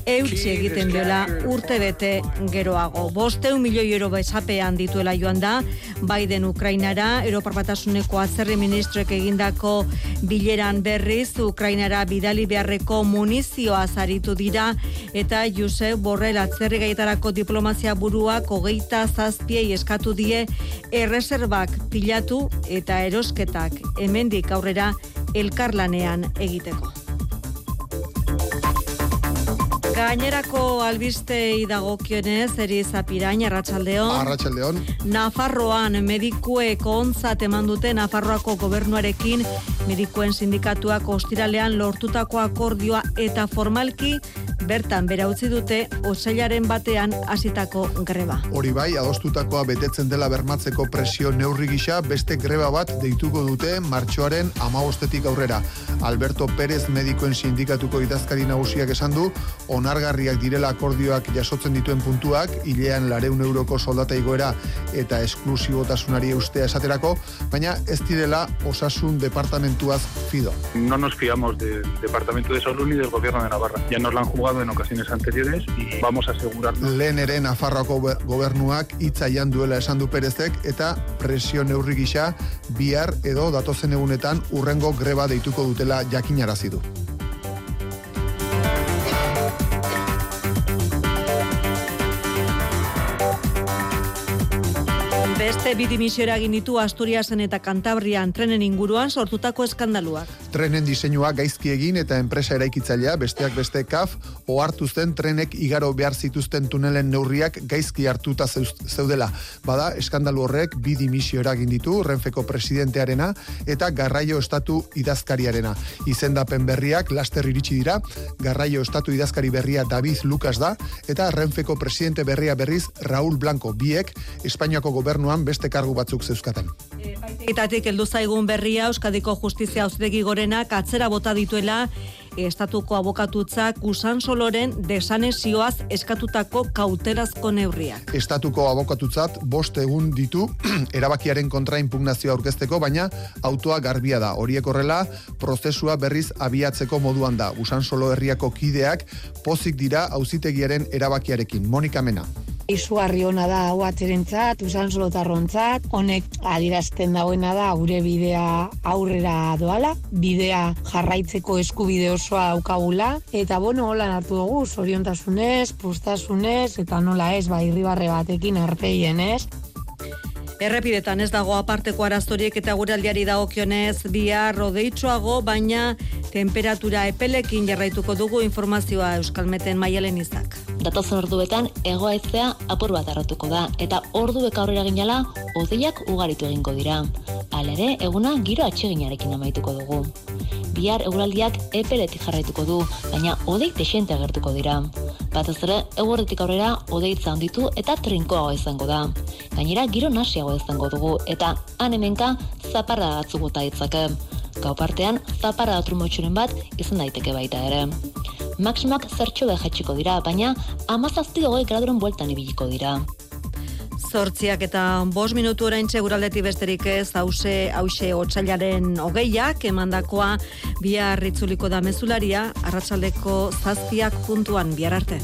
eutsi egiten diola urte bete geroago. Bosteu milioi euro bezapean dituela joan da, Biden Ukrainara, Europar Batasuneko azerri ministroek egindako bileran berriz, Ukrainara bidali beharreko munizioa zaritu dira, eta Josep Borrell atzerri gaietarako diplomazia buruak hogeita zazpiei eskatu die erreserbak pilatu eta erosketak hemendik aurrera elkarlanean egiteko. Gainerako albistei dagokionez, eri zapirain, arratsaldeon. Arratsaldeon. Nafarroan medikuek onzat eman dute Nafarroako gobernuarekin medikuen sindikatuak ostiralean lortutako akordioa eta formalki bertan bera utzi dute osailaren batean hasitako greba. Hori bai, adostutakoa betetzen dela bermatzeko presio neurri gisa beste greba bat deituko dute martxoaren amabostetik aurrera. Alberto Pérez medikoen sindikatuko idazkari nagusiak esan du, onargarriak direla akordioak jasotzen dituen puntuak, hilean lareun euroko soldata igoera eta esklusibotasunari eustea esaterako, baina ez direla osasun departamentuaz fido. No nos fiamos del Departamento de Salud ni del Gobierno de Navarra. Ya nos lo han jugado en ocasiones anteriores y vamos a asegurar. Lehen ere Nafarroako gobernuak itzaian duela esan du Perezek eta presio neurri gisa bihar edo datozen egunetan urrengo greba deituko dutela jakinarazi du. Beste bidimisio eragin ditu Asturiasen eta Kantabrian trenen inguruan sortutako eskandaluak. Trenen diseinua gaizki egin eta enpresa eraikitzailea besteak beste kaf ohartu zen trenek igaro behar zituzten tunelen neurriak gaizki hartuta zeudela. Bada, eskandalu horrek bi dimisio eragin ditu Renfeko presidentearena eta Garraio Estatu idazkariarena. Izendapen berriak laster iritsi dira, Garraio Estatu idazkari berria David Lucas da eta Renfeko presidente berria berriz Raúl Blanco biek Espainiako gobernuan beste kargu batzuk zeuzkaten. Etatik heldu zaigun berria Euskadiko Justizia Auzitegi Gorenak atzera bota dituela estatuko abokatutzak usan soloren desanesioaz eskatutako kautelazko neurriak. Estatuko abokatutzat bost egun ditu erabakiaren kontra impugnazioa aurkezteko, baina autoa garbia da. Horiek horrela, prozesua berriz abiatzeko moduan da. Usan solo herriako kideak pozik dira auzitegiaren erabakiarekin. Monika Mena. Izugarri ona da hau atzerentzat, usan solotarrontzat, honek adirazten dagoena da gure bidea aurrera doala, bidea jarraitzeko eskubide osoa daukagula, eta bueno, hola hartu dugu, zoriontasunez, postasunez, eta nola ez, ba, irribarre batekin arpeien ez. Errepidetan ez dago aparteko arazorik eta gure aldiari dagokionez bihar rodeitxoago, baina temperatura epelekin jarraituko dugu informazioa Euskalmeten maialen izak. Datozen orduetan egoaizea apur bat arratuko da eta orduek aurrera ginala odeiak ugaritu egingo dira. Hala ere, eguna giro atseginarekin amaituko dugu. Bihar eguraldiak epeletik jarraituko du, baina odei desente agertuko dira. Batez ere, eguerditik aurrera odeitza handitu eta trinkoago izango da. Gainera, giro nasiago izango dugu eta han hemenka zaparra batzuk bota ditzake. Gau partean, zaparra trumotxuren bat izan daiteke baita ere. Maximak zertxo jaitsiko dira, baina amazazti hogei graduren bueltan ibiliko dira. Zortziak eta bos minutu orain txeguraldetik besterik ez hause, hause otxailaren hogeiak, emandakoa bihar itzuliko da mezularia, arratsaldeko zazpiak puntuan bihar arte.